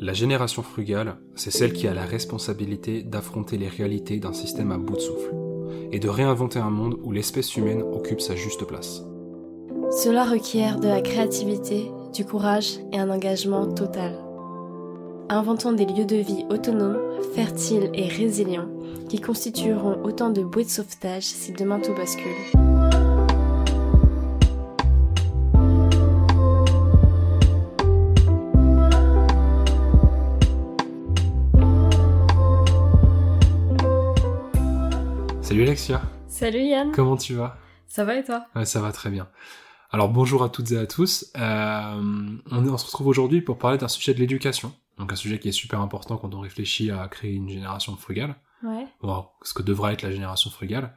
La génération frugale, c'est celle qui a la responsabilité d'affronter les réalités d'un système à bout de souffle, et de réinventer un monde où l'espèce humaine occupe sa juste place. Cela requiert de la créativité, du courage et un engagement total. Inventons des lieux de vie autonomes, fertiles et résilients, qui constitueront autant de bouées de sauvetage si demain tout bascule. Salut Alexia, Salut Yann, comment tu vas? Ça va et toi? Ouais, ça va très bien. Alors bonjour à toutes et à tous. Euh, on, on se retrouve aujourd'hui pour parler d'un sujet de l'éducation. Donc un sujet qui est super important quand on réfléchit à créer une génération frugale. Ouais. Bon, ce que devra être la génération frugale.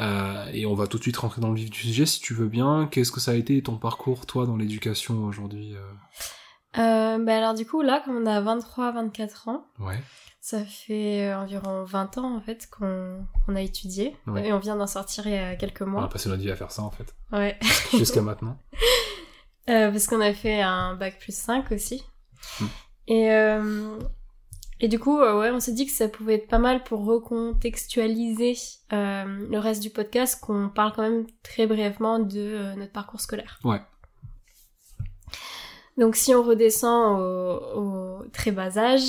Euh, et on va tout de suite rentrer dans le vif du sujet si tu veux bien. Qu'est-ce que ça a été ton parcours toi dans l'éducation aujourd'hui euh? Euh, bah alors du coup là, comme on a 23-24 ans, Ouais. Ça fait euh, environ 20 ans en fait qu'on a étudié Ouais. et on vient d'en sortir il y a quelques On a mois. passé notre vie à faire ça en fait. Ouais. Jusqu'à maintenant. Euh, parce qu'on a fait un bac plus 5 aussi. Hmm. Et, euh, et du coup, euh, ouais, on s'est dit que ça pouvait être pas mal pour recontextualiser le reste du podcast, qu'on parle quand même très brièvement de notre parcours scolaire. Ouais. Donc si on redescend au, au très bas âge,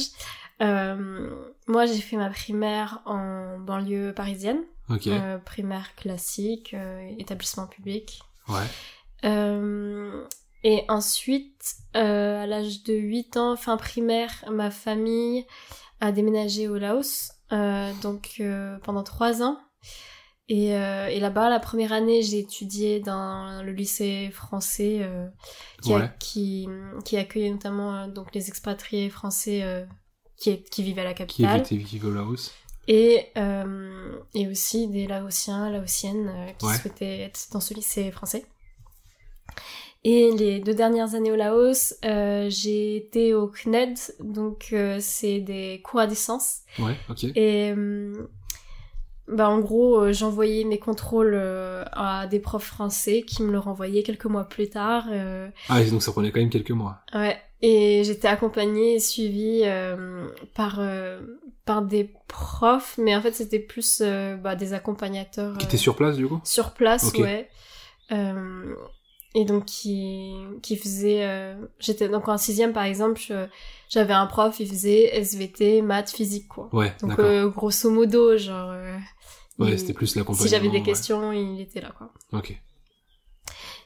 moi j'ai fait ma primaire en banlieue parisienne, Ok. euh, primaire classique, euh, établissement public. Ouais. Euh, et ensuite, euh, à l'âge de 8 ans, fin primaire, ma famille a déménagé au Laos, euh, donc euh, pendant 3 ans. Et, euh, et là-bas, la première année, j'ai étudié dans le lycée français euh, qui, a- Ouais. qui, qui accueillait notamment euh, donc les expatriés français euh, qui, est- qui à la Qui capitale. était Vicky Laos Et, euh, et aussi des Laotiens, Laotiennes euh, qui Ouais. souhaitaient être dans ce lycée français. Et les deux dernières années au Laos, euh, j'ai été au CNED, donc c'est des cours à distance. Ouais, ok. Et bah, en gros, j'envoyais mes contrôles à des profs français qui me le renvoyaient quelques mois plus tard. Ah, donc ça prenait quand même quelques mois. Ouais, et j'étais accompagnée et suivie euh, par, euh, par des profs, mais en fait c'était plus euh, bah, des accompagnateurs Qui était sur place du coup? Sur place, Ok. ouais. Euh, et donc qui, qui faisait... euh, J'étais donc en sixième par exemple, j'avais un prof, il faisait SVT, maths, physique quoi. Ouais, Donc euh, grosso modo, genre... euh, ouais, c'était plus l'accompagnement. si j'avais des ouais. questions, il était là quoi. Ok.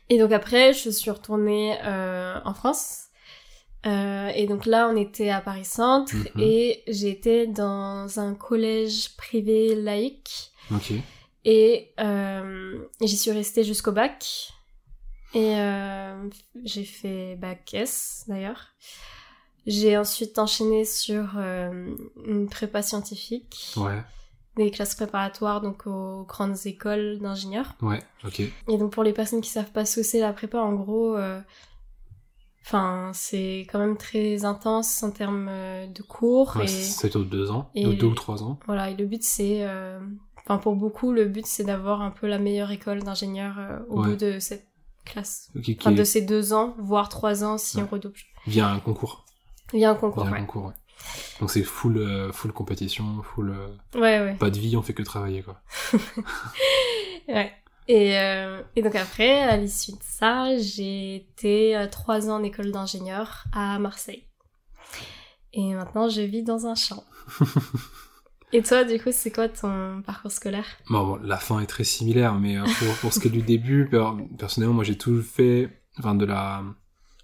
Et donc après, je suis retournée euh, en France. Euh, et donc là, on était à Paris Centre Mhm. et j'étais dans un collège privé laïque. Ok. Et euh, j'y suis restée jusqu'au bac. Et euh, j'ai fait bac S d'ailleurs. J'ai ensuite enchaîné sur euh, une prépa scientifique, Ouais, des classes préparatoires donc aux grandes écoles d'ingénieurs. ouais, ok. Et donc pour les personnes qui savent pas ce que c'est la prépa, en gros, euh, enfin c'est quand même très intense en termes euh, de cours Ouais, et c'est au deux ans, et- de deux ou trois ans. voilà. Et le but c'est, euh, enfin pour beaucoup, le but c'est d'avoir un peu la meilleure école d'ingénieur euh, au Ouais. bout de cette classe, enfin de ces deux ans, voire trois ans si Ouais. on redouble. via un concours. Il y a un concours, Via un concours, ouais. Donc c'est full, euh, full compétition, full. Ouais, ouais. pas de vie, on fait que travailler quoi. Ouais. Et, euh, et donc après, à l'issue de ça, j'ai été euh, trois ans en école d'ingénieur à Marseille. Et maintenant, je vis dans un champ. et toi, du coup, c'est quoi ton parcours scolaire? Bon, bon, la fin est très similaire, mais euh, pour, pour ce qui est du début, per- personnellement, moi j'ai tout fait, enfin de la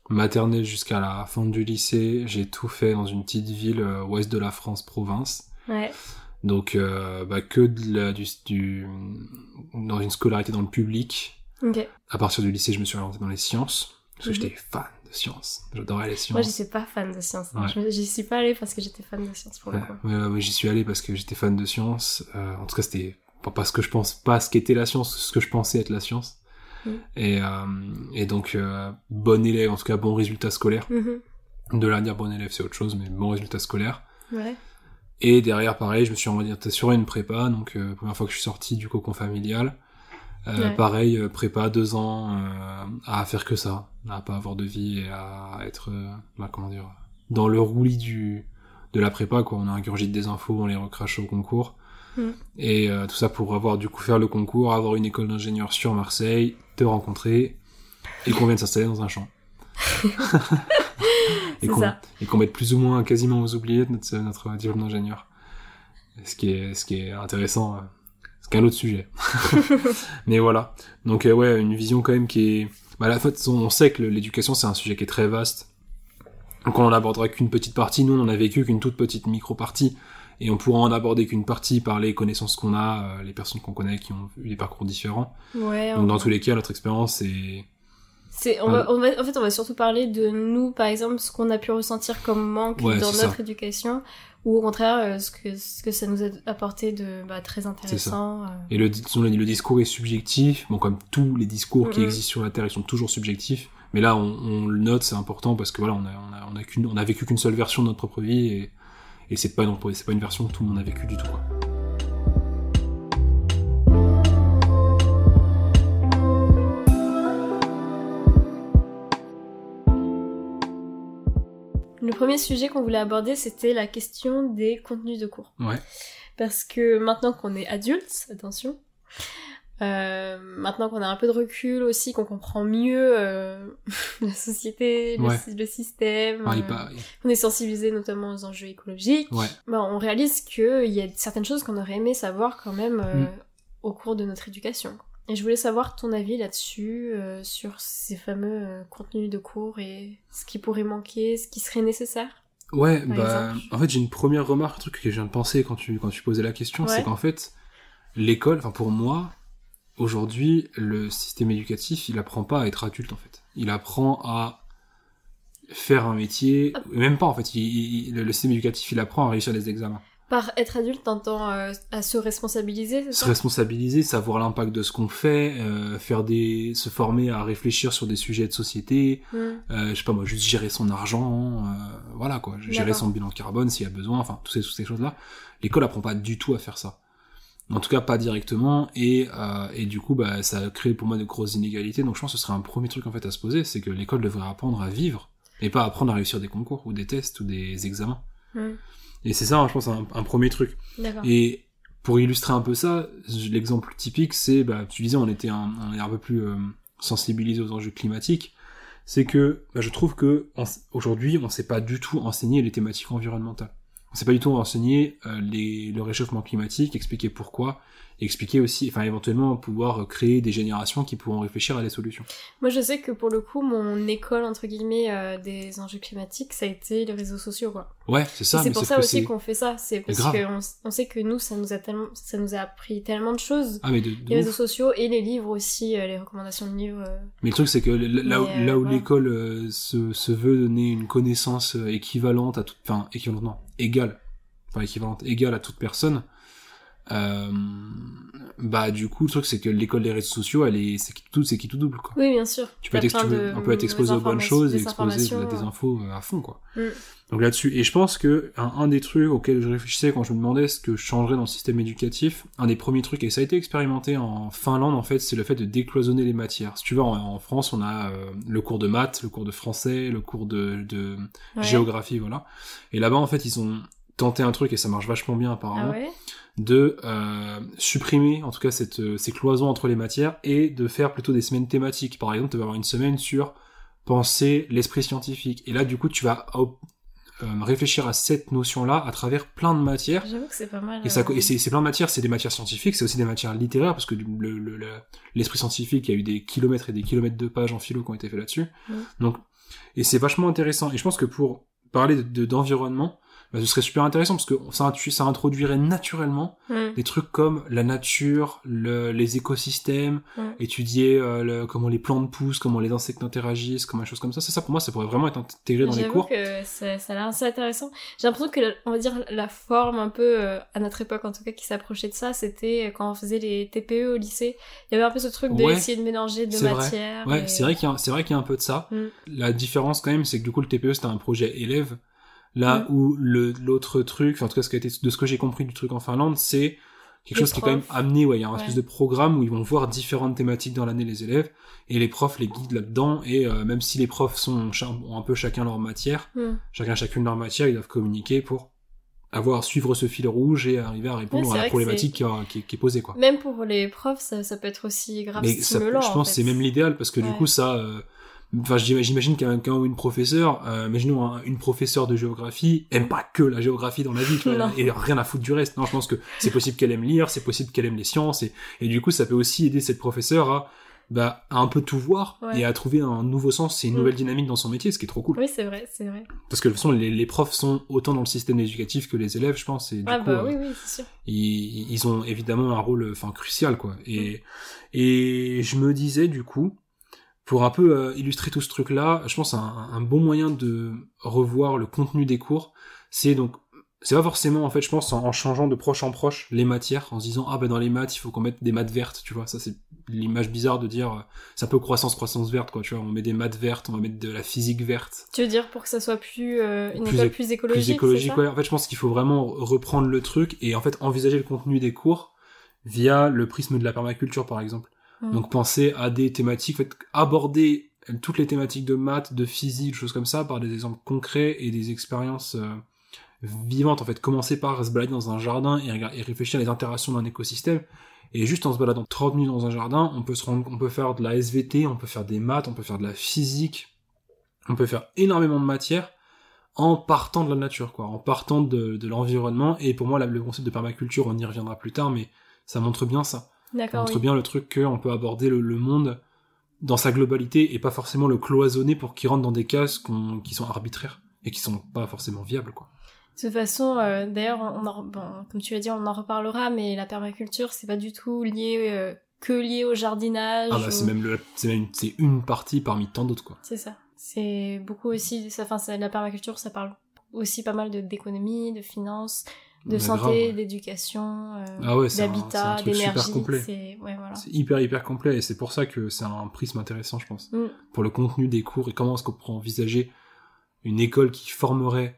maternelle jusqu'à la fin du lycée, j'ai tout fait dans une petite ville ouest de la France, province. Ouais. Donc euh, bah, que de la- du, du, dans une scolarité dans le public. Ok. À partir du lycée, je me suis orienté dans les sciences, parce que Mhm. j'étais fan de sciences. J'adorais les sciences. Moi, j'étais pas fan de sciences. hein. Ouais. Je J'y suis pas allée parce que j'étais fan de sciences pour le Ouais, coup. ouais, ouais, j'y suis allé parce que j'étais fan de sciences. Euh, en tout cas, c'était pas parce que je pense pas ce qu'était la science, ce que je pensais être la science. Et, euh, et donc, bon élève, en tout cas, bon résultat scolaire. Mhm. De là à dire bon élève, c'est autre chose, mais bon résultat scolaire. Ouais. Et derrière, pareil, je me suis orienté sur une prépa, donc euh, première fois que je suis sorti du cocon familial. Euh, Ouais. Pareil, euh, prépa, deux ans, euh, à faire que ça, à pas avoir de vie et à être, euh, bah, comment dire, dans le roulis du de la prépa, quoi. On a ingurgité des infos, on les recrache au concours. Mm. Et euh, tout ça pour avoir du coup faire le concours, avoir une école d'ingénieur sur Marseille, te rencontrer et qu'on vienne s'installer dans un champ. et qu'on qu'on mette plus ou moins quasiment aux oubliettes notre, notre diplôme d'ingénieur. Ce qui est ce qui est intéressant, euh, c'est qu'un autre sujet. Mais voilà. Donc euh, ouais, une vision quand même qui est bah, à la fois on sait que l'éducation c'est un sujet qui est très vaste. Donc on en abordera qu'une petite partie, nous on en a vécu qu'une toute petite micro partie et on pourra en aborder qu'une partie par les connaissances qu'on a, euh, les personnes qu'on connaît qui ont eu des parcours différents. Ouais, on- Donc dans tous les cas, notre expérience est C'est, on va, on va- en fait, on va surtout parler de nous, par exemple, ce qu'on a pu ressentir comme manque Ouais, dans notre ça. éducation, ou au contraire, euh, ce que, ce que ça nous a apporté de bah, très intéressant. euh. Et le, le discours est subjectif. Bon, comme tous les discours qui existent sur la Terre, ils sont toujours subjectifs. Mais là, on, on le note, c'est important parce que voilà, on a, on a, on a, qu'une- on a vécu qu'une seule version de notre propre vie et, et c'est pas, non, c'est pas une version que tout le monde a vécu du tout. Quoi. Le premier sujet qu'on voulait aborder, c'était la question des contenus de cours. Ouais. Parce que maintenant qu'on est adulte, attention, euh, maintenant qu'on a un peu de recul aussi, qu'on comprend mieux euh, la société, le, Ouais. sy- le système, Ah, il euh, on est sensibilisé notamment aux enjeux écologiques, Ouais. bah, on réalise qu'il y a certaines choses qu'on aurait aimé savoir quand même euh, Mm. au cours de notre éducation. Et je voulais savoir ton avis là-dessus, euh, sur ces fameux euh, contenus de cours et ce qui pourrait manquer, ce qui serait nécessaire. Ouais, bah, exemple. en fait, j'ai une première remarque, un truc que je viens de penser quand tu, quand tu posais la question, Ouais. c'est qu'en fait, l'école, enfin, pour moi, aujourd'hui, le système éducatif, il apprend pas à être adulte, en fait. Il apprend à faire un métier, Ah. même pas, en fait, il, il- le, le système éducatif, il apprend à réussir les examens. Par être adulte, t'entends euh, à se responsabiliser, c'est Se ça? responsabiliser, savoir l'impact de ce qu'on fait, euh, faire des, se former à réfléchir sur des sujets de société, Mm. euh, je sais pas moi, juste gérer son argent, euh, voilà quoi, gérer son bilan carbone s'il y a besoin, enfin toutes ces, toutes ces choses-là. L'école apprend pas du tout à faire ça. En tout cas pas directement, et, euh, et du coup bah, ça crée pour moi de grosses inégalités, donc je pense que ce serait un premier truc en fait à se poser, c'est que l'école devrait apprendre à vivre, et pas apprendre à réussir des concours ou des tests ou des examens. Mm. Et c'est ça, je pense, un, un premier truc. Et pour illustrer un peu ça, l'exemple typique, c'est, bah, tu disais, on était un, est un peu plus euh, sensibilisé aux enjeux climatiques. C'est que bah, je trouve que aujourd'hui, on sait pas du tout enseigner les thématiques environnementales. On sait pas du tout enseigner euh, les, le réchauffement climatique, expliquer pourquoi, expliquer aussi, enfin éventuellement pouvoir créer des générations qui pourront réfléchir à des solutions. Moi, je sais que pour le coup, mon école, entre guillemets, euh, des enjeux climatiques, ça a été les réseaux sociaux, quoi. Ouais, c'est ça. C'est pour ça aussi qu'on fait ça. C'est parce qu'on on sait que nous, ça nous a tellement, ça nous a appris tellement de choses. Ah mais de, de Les ouf. réseaux sociaux et les livres aussi, euh, les recommandations de livres. euh. Mais le truc, c'est que là, Mais, là où l'école se, se veut donner une connaissance équivalente à toute, enfin, équivalente, non, égale, enfin, équivalente, égale à toute personne, euh, bah, du coup, le truc, c'est que l'école des réseaux sociaux, elle est, c'est qui tout, c'est qui tout double, quoi. Oui, bien sûr. Tu peux être on peut être exposé aux bonnes choses et exposé à des infos euh, à fond, quoi. Mm. Donc là-dessus, et je pense que un, un des trucs auxquels je réfléchissais quand je me demandais ce que je changerais dans le système éducatif, un des premiers trucs, et ça a été expérimenté en Finlande en fait, c'est le fait de décloisonner les matières. Si tu vois, en, en France, on a euh, le cours de maths, le cours de français, le cours de, de Ouais. géographie, voilà. Et là-bas, en fait, ils ont tenté un truc, et ça marche vachement bien apparemment, Ah ouais? De euh, supprimer en tout cas cette, euh, ces cloisons entre les matières et de faire plutôt des semaines thématiques. Par exemple, tu vas avoir une semaine sur penser l'esprit scientifique. Et là, du coup, tu vas euh, réfléchir à cette notion-là à travers plein de matières. J'avoue que c'est pas mal. Et, ça, et c'est plein de matières, c'est des matières scientifiques, c'est aussi des matières littéraires, parce que du- le- le- le- l'esprit scientifique, il y a eu des kilomètres et des kilomètres de pages en philo qui ont été faits là-dessus. Donc, et c'est vachement intéressant. Et je pense que pour parler de- de- d'environnement, bah, ce serait super intéressant, parce que ça, introduirait naturellement mm, des trucs comme la nature, le- les écosystèmes, Mm. étudier euh, le- comment les plantes poussent, comment les insectes interagissent, comment les choses comme ça. Ça, ça pour moi, ça pourrait vraiment être intégré dans les cours. que ça, ça a l'air assez intéressant. J'ai l'impression que, la- on va dire, la forme un peu, euh, à notre époque en tout cas, qui s'approchait de ça, c'était quand on faisait les TPE au lycée. Il y avait un peu ce truc Ouais, d'essayer de mélanger deux c'est vrai. matières. Ouais, et- c'est vrai qu'il y a, c'est vrai qu'il y a un peu de ça. Mm. La différence quand même, c'est que du coup le TPE c'était un projet élève, là Mm. où le l'autre truc, en tout cas ce qui a été, de ce que j'ai compris du truc en Finlande, c'est quelque chose qui est quand même amené, ouais, il y a un espèce de programme où ils vont voir différentes thématiques dans l'année les élèves, et les profs les guident là-dedans, et euh, même si les profs sont, ont un peu chacun leur matière, Hmm. chacun chacune leur matière, ils doivent communiquer pour avoir, suivre ce fil rouge et arriver à répondre à la problématique qui, qui, qui est posée, quoi. Même pour les profs, ça, ça peut être aussi grave Mais ça, je en pense fait. c'est même l'idéal parce que du coup ça euh, enfin j'im- j'imagine qu'un ou une professeure euh, imaginons un- une professeure de géographie aime pas que la géographie dans la vie tu vois, et rien à foutre du reste non je pense que c'est possible qu'elle aime lire c'est possible qu'elle aime les sciences et, et du coup ça peut aussi aider cette professeure à bah à un peu tout voir Ouais. et à trouver un nouveau sens et une Mm. nouvelle dynamique dans son métier ce qui est trop cool Oui, c'est vrai, c'est vrai. parce que de toute façon les, les profs sont autant dans le système éducatif que les élèves je pense et du ah coup bah euh, oui, oui, c'est sûr. ils, ils ont évidemment un rôle enfin crucial quoi et et je me disais du coup pour un peu euh, illustrer tout ce truc là je pense un, un bon moyen de revoir le contenu des cours c'est donc c'est pas forcément en fait je pense en, en changeant de proche en proche les matières en se disant ah bah dans les maths il faut qu'on mette des maths vertes tu vois ça c'est l'image bizarre de dire euh, c'est un peu croissance croissance verte quoi tu vois on met des maths vertes on va mettre de la physique verte Tu veux dire pour que ça soit plus euh, une Plus école éc- plus écologique plus écologique, ça ouais. En fait, je pense qu'il faut vraiment reprendre le truc et en fait envisager le contenu des cours via le prisme de la permaculture, par exemple. Donc penser à des thématiques, aborder toutes les thématiques de maths, de physique, choses comme ça, par des exemples concrets et des expériences euh, vivantes. En fait, commencer par se balader dans un jardin et, réfléchir à les interactions d'un écosystème. Et juste en se baladant 30 minutes dans un jardin, on peut faire de la SVT, on peut faire des maths, on peut faire de la physique, on peut faire énormément de matières en partant de la nature, en partant de, l'environnement. Et pour moi, le concept de permaculture, on y reviendra plus tard, mais ça montre bien ça. Ça D'accord, montre oui. bien le truc qu'on peut aborder le, le monde dans sa globalité et pas forcément le cloisonner pour qu'il rentre dans des cases qui sont arbitraires et qui sont pas forcément viables, quoi. De toute façon, euh, d'ailleurs, bon, comme tu l'as dit, on en reparlera, mais la permaculture, c'est pas du tout lié euh, que lié au jardinage. Ah bah, c'est même, le- même c'est une partie parmi tant d'autres, quoi. C'est ça. C'est beaucoup aussi, ça- enfin, la permaculture, ça parle aussi pas mal de d'économie, de finances, de santé, d'éducation, euh, Ah ouais, d'habitat, d'énergie. C'est ouais, voilà. C'est hyper, hyper complet et c'est pour ça que c'est un prisme intéressant, je pense. Mm. Pour le contenu des cours et comment est-ce qu'on pourrait envisager une école qui formerait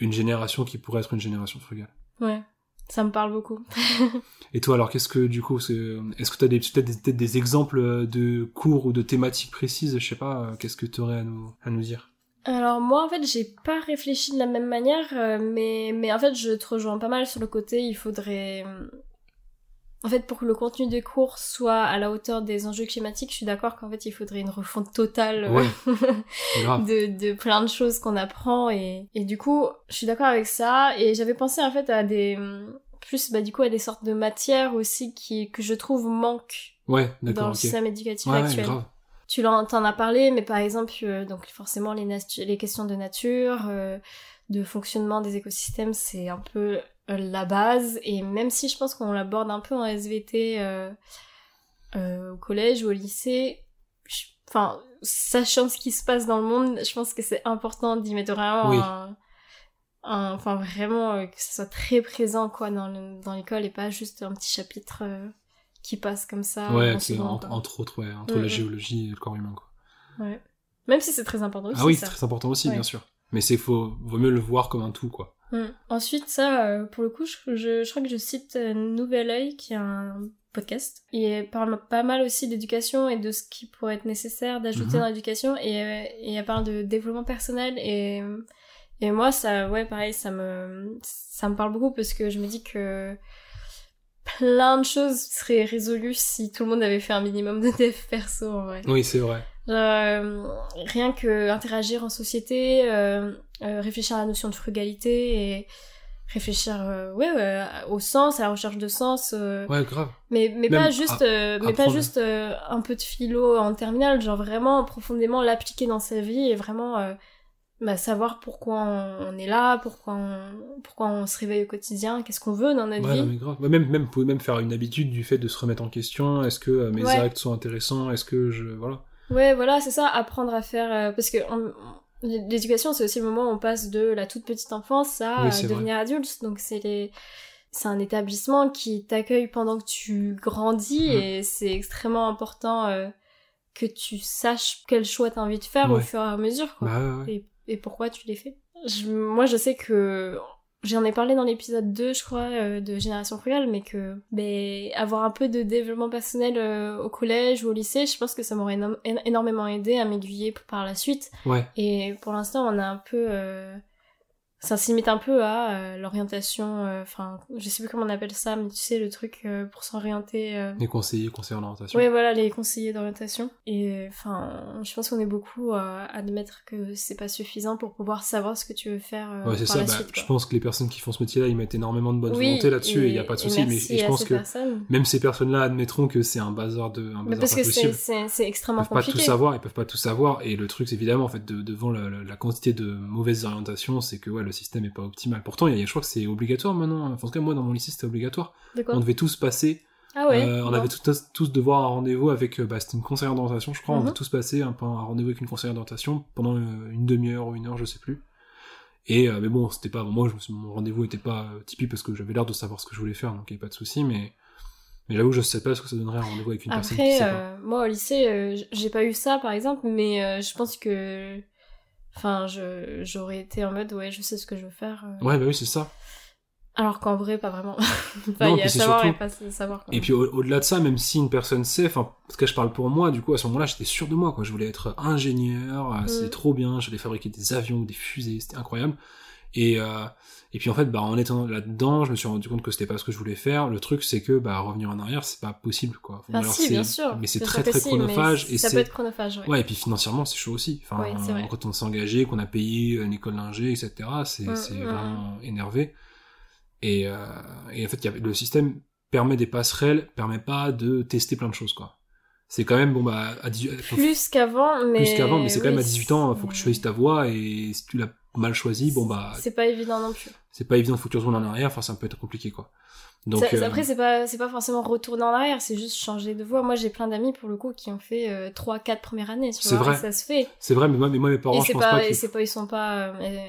une génération qui pourrait être une génération frugale. Ouais, ça me parle beaucoup. Et toi, alors, qu'est-ce que, du coup, est-ce que tu as des, peut-être des, peut-être des exemples de cours ou de thématiques précises, je sais pas, euh, qu'est-ce que tu aurais à nous, à nous dire? Alors moi en fait j'ai pas réfléchi de la même manière euh, mais mais en fait je te rejoins pas mal sur le côté il faudrait euh, en fait pour que le contenu des cours soit à la hauteur des enjeux climatiques je suis d'accord qu'en fait il faudrait une refonte totale euh, Ouais, de, de plein de choses qu'on apprend et, et du coup je suis d'accord avec ça et j'avais pensé en fait à des plus bah du coup à des sortes de matières aussi qui que je trouve manquent Ouais, dans le système éducatif ouais, actuel. grave. Tu l'en t'en as parlé, mais par exemple, euh, donc forcément les, les questions de nature, euh, de fonctionnement des écosystèmes, c'est un peu euh, la base. Et même si je pense qu'on l'aborde un peu en SVT euh, euh, au collège ou au lycée, je- enfin, sachant ce qui se passe dans le monde, je pense que c'est important d'y mettre vraiment Oui. un, un- enfin vraiment que ce soit très présent quoi dans le- dans l'école et pas juste un petit chapitre euh, qui passe comme ça. ouais, c'est entre, autres, ouais, entre la géologie et le corps humain, quoi. Ouais. Même si c'est très important aussi, ah oui, c'est très important aussi, bien sûr. Mais c'est faut, vaut mieux le voir comme un tout, quoi. Ensuite, ça, euh, pour le coup, je, je, je crois que je cite euh, Nouvel Oeil, qui est un podcast. Il parle pas mal aussi d'éducation et de ce qui pourrait être nécessaire d'ajouter Mhm. dans l'éducation. Et, euh, et elle parle de développement personnel. Et, et moi, ça, ouais, pareil, ça me, ça me parle beaucoup parce que je me dis que plein de choses seraient résolues si tout le monde avait fait un minimum de dev perso, en vrai. Oui, c'est vrai. Euh, rien que interagir en société, euh, euh, réfléchir à la notion de frugalité et réfléchir ouais, ouais, au sens, à la recherche de sens. Ouais, grave. mais mais Même pas juste, mais pas juste un peu de philo en terminale, genre vraiment profondément l'appliquer dans sa vie et vraiment bah, savoir pourquoi on, on est là, pourquoi on, pourquoi on se réveille au quotidien, qu'est-ce qu'on veut dans notre Ouais, vie. non, mais grave. Ouais, Même, même, vous pouvez même faire une habitude du fait de se remettre en question. Est-ce que euh, mes Ouais. actes sont intéressants? Est-ce que je, voilà. Ouais, voilà, c'est ça, apprendre à faire. euh, parce que on- on- l'éducation, c'est aussi le moment où on passe de la toute petite enfance à Oui, devenir adulte. Donc, c'est les. C'est un établissement qui t'accueille pendant que tu grandis Mm. et c'est extrêmement important euh, que tu saches quel choix t'as envie de faire au fur et à mesure, quoi. Bah, ouais, ouais. Et, et pourquoi tu les fais. Je- moi, je sais que j'en ai parlé dans l'épisode 2, je crois, euh, de Génération Frugale, mais que ben, avoir un peu de développement personnel euh, au collège ou au lycée, je pense que ça m'aurait éno- énormément aidé à m'aiguiller par la suite. Ouais. Et pour l'instant, on a un peu... euh, ça se limite un peu à euh, l'orientation, euh, enfin, je sais plus comment on appelle ça, mais tu sais, le truc euh, pour s'orienter... euh, Les conseillers, conseillers d'orientation. Ouais, voilà, les conseillers d'orientation. Et enfin, je pense qu'on est beaucoup à admettre que c'est pas suffisant pour pouvoir savoir ce que tu veux faire euh, Ouais, c'est ça. la bah, suite. je pense que les personnes qui font ce métier-là, ils mettent énormément de bonne Oui, volonté là-dessus et il n'y a pas de souci. Mais et je pense que personnes. même ces personnes-là admettront que c'est un bazar de, un Mais parce pas que c'est- c'est Ils extrêmement peuvent pas tout compliqué. savoir, ils peuvent pas tout savoir. Et le truc, c'est évidemment, en fait, de- devant la, la- la quantité de mauvaises orientations, c'est que ouais, le système est pas optimal. Pourtant, il y a, je crois que c'est obligatoire maintenant. Enfin, en tout cas, moi, dans mon lycée, c'était obligatoire. On devait tous passer Ah ouais. Euh, on avait tous, tous devoir un rendez-vous avec, euh, bah, c'était une conseillère d'orientation, je crois, on Mhm. devait tous passer un, rendez-vous avec une conseillère d'orientation pendant euh, une demi-heure ou une heure, je sais plus. Et euh, mais bon, c'était pas moi, je, me suis- mon rendez-vous était pas typique parce que j'avais l'air de savoir ce que je voulais faire, donc il y avait pas de souci. Mais mais j'avoue, je sais pas ce que ça donnerait un rendez-vous avec une personne qui Après, sait pas. euh, moi au lycée, j'ai pas eu ça par exemple, mais je pense que. Enfin, je- j'aurais été en mode, ouais, je sais ce que je veux faire. euh. Ouais, bah oui, c'est ça. Alors qu'en vrai, pas vraiment. enfin, Non, il y a savoir surtout- et pas savoir. Et puis au- au-delà de ça, même si une personne sait, enfin, parce que je parle pour moi, du coup, à ce moment-là, j'étais sûr de moi, quoi. Je voulais être ingénieur, euh, c'était Mm. trop bien, j'allais fabriquer des avions des fusées, c'était incroyable. Et, euh, et puis en fait, bah, en étant là-dedans, je me suis rendu compte que c'était pas ce que je voulais faire. Le truc, c'est que, bah, revenir en arrière, c'est pas possible, quoi. Enfin, Alors, si, bien sûr. Mais c'est très très chronophage et Ça peut être chronophage, ouais. Ouais, et puis financièrement, c'est chaud aussi. Enfin, Oui, c'est vrai. quand on s'est engagé, qu'on a payé une école d'ingé, etc., c'est Mm, c'est mm, vraiment énervé. Et, euh, et en fait, il y a- le système permet des passerelles, permet pas de tester plein de choses, quoi. C'est quand même, bon, bah, à 18, faut- Plus qu'avant, mais. plus qu'avant, mais c'est quand même à 18 ans, faut que tu choisisses ta voie, et si tu l'as mal choisi, bon, bah, C'est pas évident non plus. c'est pas évident, faut que tu retournes en arrière, enfin, ça peut être compliqué, quoi. Donc, Ça- euh, Après, c'est pas, c'est pas forcément retourner en arrière, c'est juste changer de voie. Moi, j'ai plein d'amis, pour le coup, qui ont fait euh, 3-4 premières années, C'est vrai. ça se fait. c'est vrai, mais moi, mais moi, mes parents, et je pense pas, pas et qu'ils c'est pas, ils sont pas, euh, elles,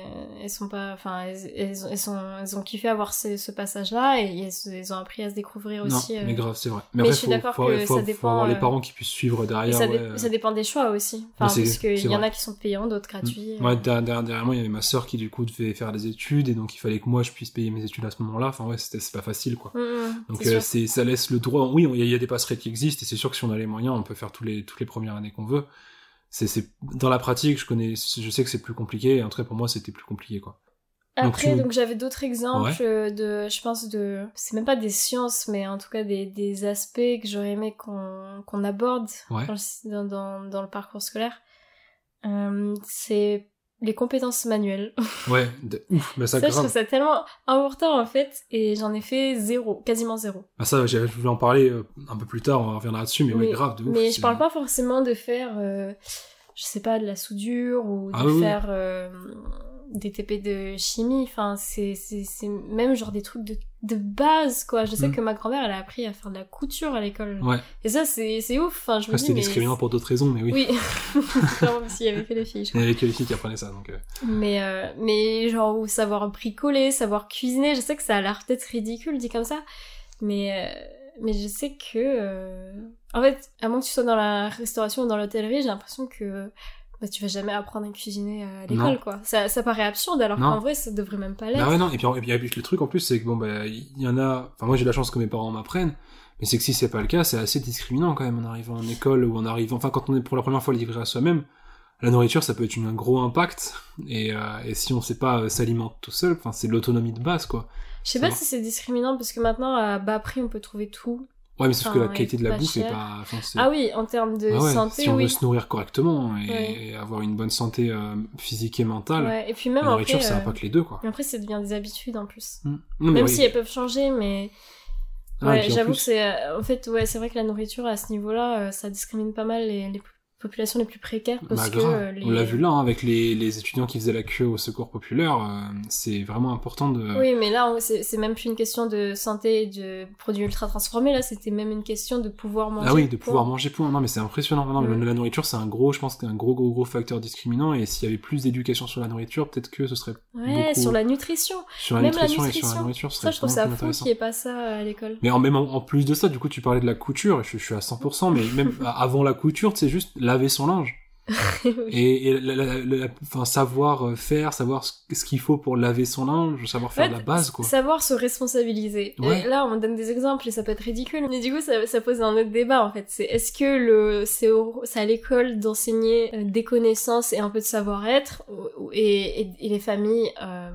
elles sont pas, enfin, elles, sont, elles ont kiffé avoir ce, ce passage-là, et elles, elles ont appris à se découvrir Non, aussi. euh, mais grave, c'est vrai. mais après, je suis faut, d'accord faut, que faut- ça faut dépend, avoir les euh, parents qui puissent suivre derrière. ça, dé- ouais. ça dépend des choix aussi. Enfin, parce qu'il y en a qui sont payants, d'autres gratuits. Ouais, euh. derrière, moi, il y avait ma sœur qui, du coup, devait faire des études, et donc il fallait que moi, je puisse payer mes études à ce moment-là. Enfin, ouais, c'était, c'est pas facile, quoi. Mm, mm, Donc, euh, c'est, ça laisse le droit. Oui, il y, a- il y a des passerelles qui existent, et c'est sûr que si on a les moyens, on peut faire tous les, toutes les premières années qu'on veut. C'est, dans la pratique, je connais, je sais que c'est plus compliqué, et en tout cas, pour moi, c'était plus compliqué, quoi. Donc, Après, tu- donc j'avais d'autres exemples Ouais. euh, de, je pense de, c'est même pas des sciences, mais en tout cas des, des aspects que j'aurais aimé qu'on qu'on aborde Ouais. dans, dans le parcours scolaire. Euh, c'est les compétences manuelles. Ouais, de- ouf, mais ça, Ça, je trouve ça tellement important en fait, et j'en ai fait zéro, quasiment zéro. Ah, ça, je voulais en parler euh, un peu plus tard, on reviendra dessus, mais, ouais, grave, de ouf. Mais je parle pas forcément de faire, euh, je sais pas, de la soudure ou de Ah oui. faire euh, des TP de chimie. Enfin, c'est c'est c'est même genre des trucs de, de base, quoi. Je sais Mm. que ma grand-mère, elle a appris à faire de la couture à l'école. Ouais, Et ça, c'est c'est ouf. Enfin, je me dis, c'était discriminant pour d'autres raisons, mais oui. Oui, Genre, s'il y avait que les filles, je Il crois. y avait que les filles qui apprenaient ça, donc. euh, Mais, euh, mais genre, ou savoir bricoler, savoir cuisiner, je sais que ça a l'air peut-être ridicule dit comme ça, mais, euh, mais je sais que... euh, En fait, à moins que tu sois dans la restauration ou dans l'hôtellerie, j'ai l'impression que bah, tu vas jamais apprendre à cuisiner à l'école, quoi. Ça, ça paraît absurde, alors qu'en vrai, ça devrait même pas l'être. Bah ouais, non, et puis, et puis, et puis le truc en plus, c'est que bon, bah, il y en a. Enfin, moi j'ai la chance que mes parents m'apprennent, mais c'est que si c'est pas le cas, c'est assez discriminant quand même en arrivant en école ou en arrivant. Enfin, quand on est pour la première fois livré à soi-même, la nourriture ça peut être une- un gros impact, et, euh, et si on sait pas euh, s'alimenter tout seul, enfin, c'est l'autonomie de base quoi. Je sais pas si c'est discriminant, parce que maintenant, à bas prix, on peut trouver tout. Ouais, mais sauf que la et qualité de la pas bouffe est cher. pas. Enfin, c'est- Ah oui, en termes de Ah ouais, santé, si on oui. veut se nourrir correctement et, Ouais. et avoir une bonne santé euh, physique et mentale, Ouais, et puis la même nourriture après... ça euh, impacte les deux quoi. mais après, ça devient des habitudes en plus. Mm. Même si elles peuvent changer, mais Ah, et ouais, j'avoue plus- que c'est euh, en fait ouais, c'est vrai que la nourriture à ce niveau-là, euh, ça discrimine pas mal les, les populations les plus précaires parce Bah, que euh, les... On l'a vu là, hein, avec les, les étudiants qui faisaient la queue au secours populaire, euh, c'est vraiment important de... Oui, mais là, c'est même plus une question de santé et de produits ultra transformés. Là, c'était même une question de pouvoir manger. ah oui, de point. pouvoir manger point. Non, mais c'est impressionnant. Non, mais Mm. La nourriture, c'est un gros, je pense, un gros, gros, gros facteur discriminant. Et s'il y avait plus d'éducation sur la nourriture, peut-être que ce serait Ouais, beaucoup- sur la nutrition. sur la même la nutrition, et sur la nutrition. nourriture. Ça, je trouve ça fou qu'il n'y ait pas ça à l'école. Mais en, même en, en plus de ça, du coup, tu parlais de la couture, je, je suis à 100%, mais même avant la couture, c'est juste laver son linge. et, enfin, savoir euh, faire, savoir ce qu'il faut pour laver son linge, savoir faire la base, quoi. Savoir se responsabiliser. Et là, on donne des exemples et ça peut être ridicule, mais du coup, ça, ça pose un autre débat, en fait. C'est est-ce que le, c'est à l'école d'enseigner euh, des connaissances et un peu de savoir-être, et, et, les familles, euh,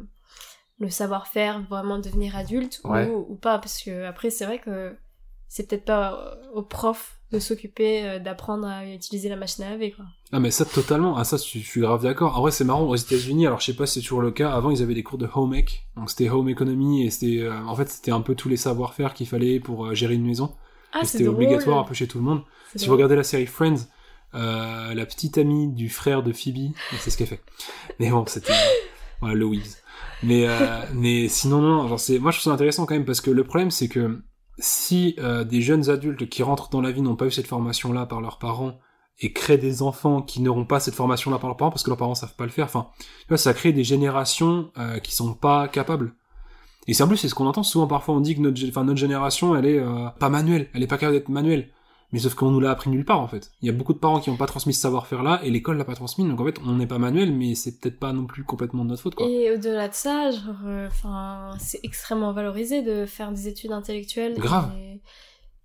le savoir-faire, vraiment devenir adulte, ou, ou pas, parce que après, c'est vrai que c'est peut-être pas aux profs de s'occuper euh, d'apprendre à utiliser la machine à laver quoi. Ah mais ça totalement, ah ça je suis grave d'accord. En vrai c'est marrant aux États-Unis, alors je sais pas si c'est toujours le cas, avant ils avaient des cours de home ec, donc c'était home economy et c'était euh, en fait c'était un peu tous les savoir-faire qu'il fallait pour euh, gérer une maison. Ah, c'était obligatoire un peu chez tout le monde. Si vous regardez la série Friends, la petite amie du frère de Phoebe, c'est ce qu'elle fait. Mais bon, c'était voilà Louise. Mais mais sinon non, genre c'est moi je trouve ça intéressant quand même parce que le problème c'est que si euh, des jeunes adultes qui rentrent dans la vie n'ont pas eu cette formation-là par leurs parents et créent des enfants qui n'auront pas cette formation-là par leurs parents parce que leurs parents savent pas le faire, enfin, ça crée des générations euh, qui sont pas capables. Et c'est en plus c'est ce qu'on entend souvent parfois on dit que notre, notre génération elle est euh, pas manuelle, elle est pas capable d'être manuelle. Mais sauf qu'on nous l'a appris nulle part en fait. Il y a beaucoup de parents qui n'ont pas transmis ce savoir-faire là et l'école l'a pas transmis donc en fait on n'est pas manuel mais c'est peut-être pas non plus complètement de notre faute quoi. Et au-delà de ça, euh, enfin c'est extrêmement valorisé de faire des études intellectuelles. Grave. Et,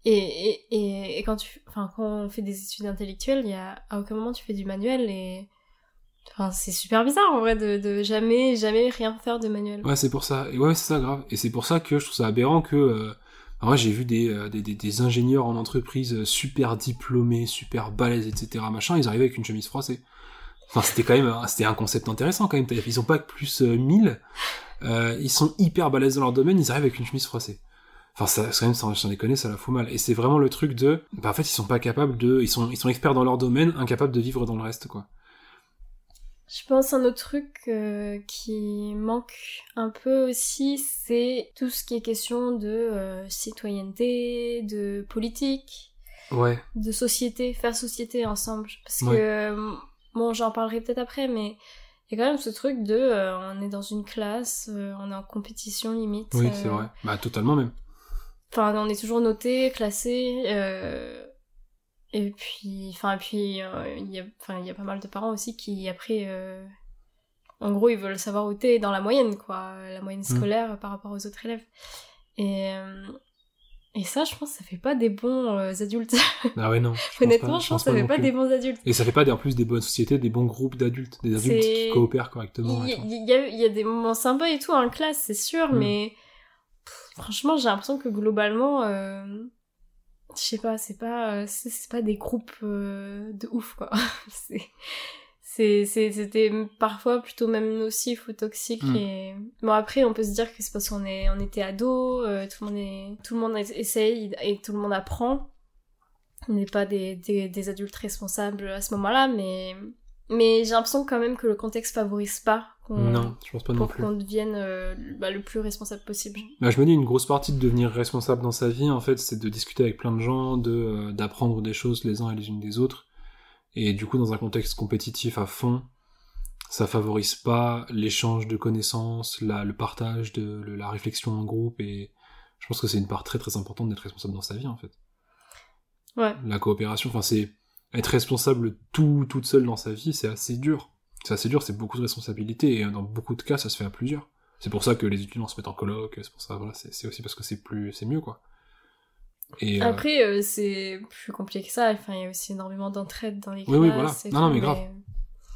et, et, et, quand tu, enfin quand on fait des études intellectuelles, il y a à aucun moment tu fais du manuel et Enfin, c'est super bizarre en vrai de, de, jamais jamais rien faire de manuel. Ouais, c'est pour ça. Et ouais, c'est ça grave. Et c'est pour ça que je trouve ça aberrant que euh, moi, j'ai vu euh, des, des, des, ingénieurs en entreprise euh, super diplômés, super balèzes, etc. Machin, ils arrivaient avec une chemise froissée. Enfin, c'était quand même, c'était un concept intéressant quand même. Ils ont pas plus 1000. Euh, ils sont hyper balèzes dans leur domaine, ils arrivent avec une chemise froissée. Enfin, ça, quand même, sans déconner, ça la fout mal. Et c'est vraiment le truc de, bah, en fait, ils sont pas capables de, ils sont, ils sont experts dans leur domaine, incapables de vivre dans le reste, quoi. Je pense un autre truc euh, qui manque un peu aussi, c'est tout ce qui est question de euh, citoyenneté, de politique, ouais. de société, faire société ensemble. Parce que, euh, bon, j'en parlerai peut-être après, mais il y a quand même ce truc de, on est dans une classe, on est en compétition limite. Oui, c'est vrai. Bah, totalement même. Enfin, on est toujours noté, classé. Et puis, enfin, puis, euh, il y a, enfin, il y a pas mal de parents aussi qui, après, euh, en gros, ils veulent savoir où t'es dans la moyenne, quoi, la moyenne mm. scolaire par rapport aux autres élèves. Et, euh, et ça, je pense, ça fait pas des bons adultes. Ah ouais, non. Honnêtement, je pense, que ça fait pas des bons adultes. Et ça fait pas, en plus, des bonnes sociétés, des bons groupes d'adultes, des adultes qui coopèrent correctement. Il y, a, y, a des moments sympas et tout en classe, c'est sûr, mm. mais franchement, j'ai l'impression que globalement, je sais pas, c'est pas, euh, c'est pas des groupes euh, de ouf, quoi. c'est, c'était parfois plutôt même nocif ou toxique hmm. et bon après on peut se dire que c'est parce qu'on est on était ado euh, tout le monde est tout le monde essaye et tout le monde apprend on n'est pas des, des, des, adultes responsables à ce moment-là mais mais j'ai l'impression quand même que le contexte favorise pas non, je pense pas non plus. Pour qu'on devienne euh, bah, le plus responsable possible. Bah, je me dis, une grosse partie de devenir responsable dans sa vie, en fait, c'est de discuter avec plein de gens, de euh, d'apprendre des choses les uns et les unes des autres. Et du coup, dans un contexte compétitif à fond, ça favorise pas l'échange de connaissances, la, le partage de la réflexion en groupe, et je pense que c'est une part très très importante d'être responsable dans sa vie, en fait. Ouais. La coopération, enfin, c'est être responsable tout, toute seule dans sa vie, c'est assez dur c'est assez dur, c'est beaucoup de responsabilités, et dans beaucoup de cas, ça se fait à plusieurs. C'est pour ça que les étudiants se mettent en colloque, c'est pour ça, voilà, c'est aussi parce que c'est plus, c'est mieux, quoi. Et, euh, Après, euh, c'est plus compliqué que ça, enfin, il y a aussi énormément d'entraide dans les classes. Oui, oui, voilà. Non, non, mais grave.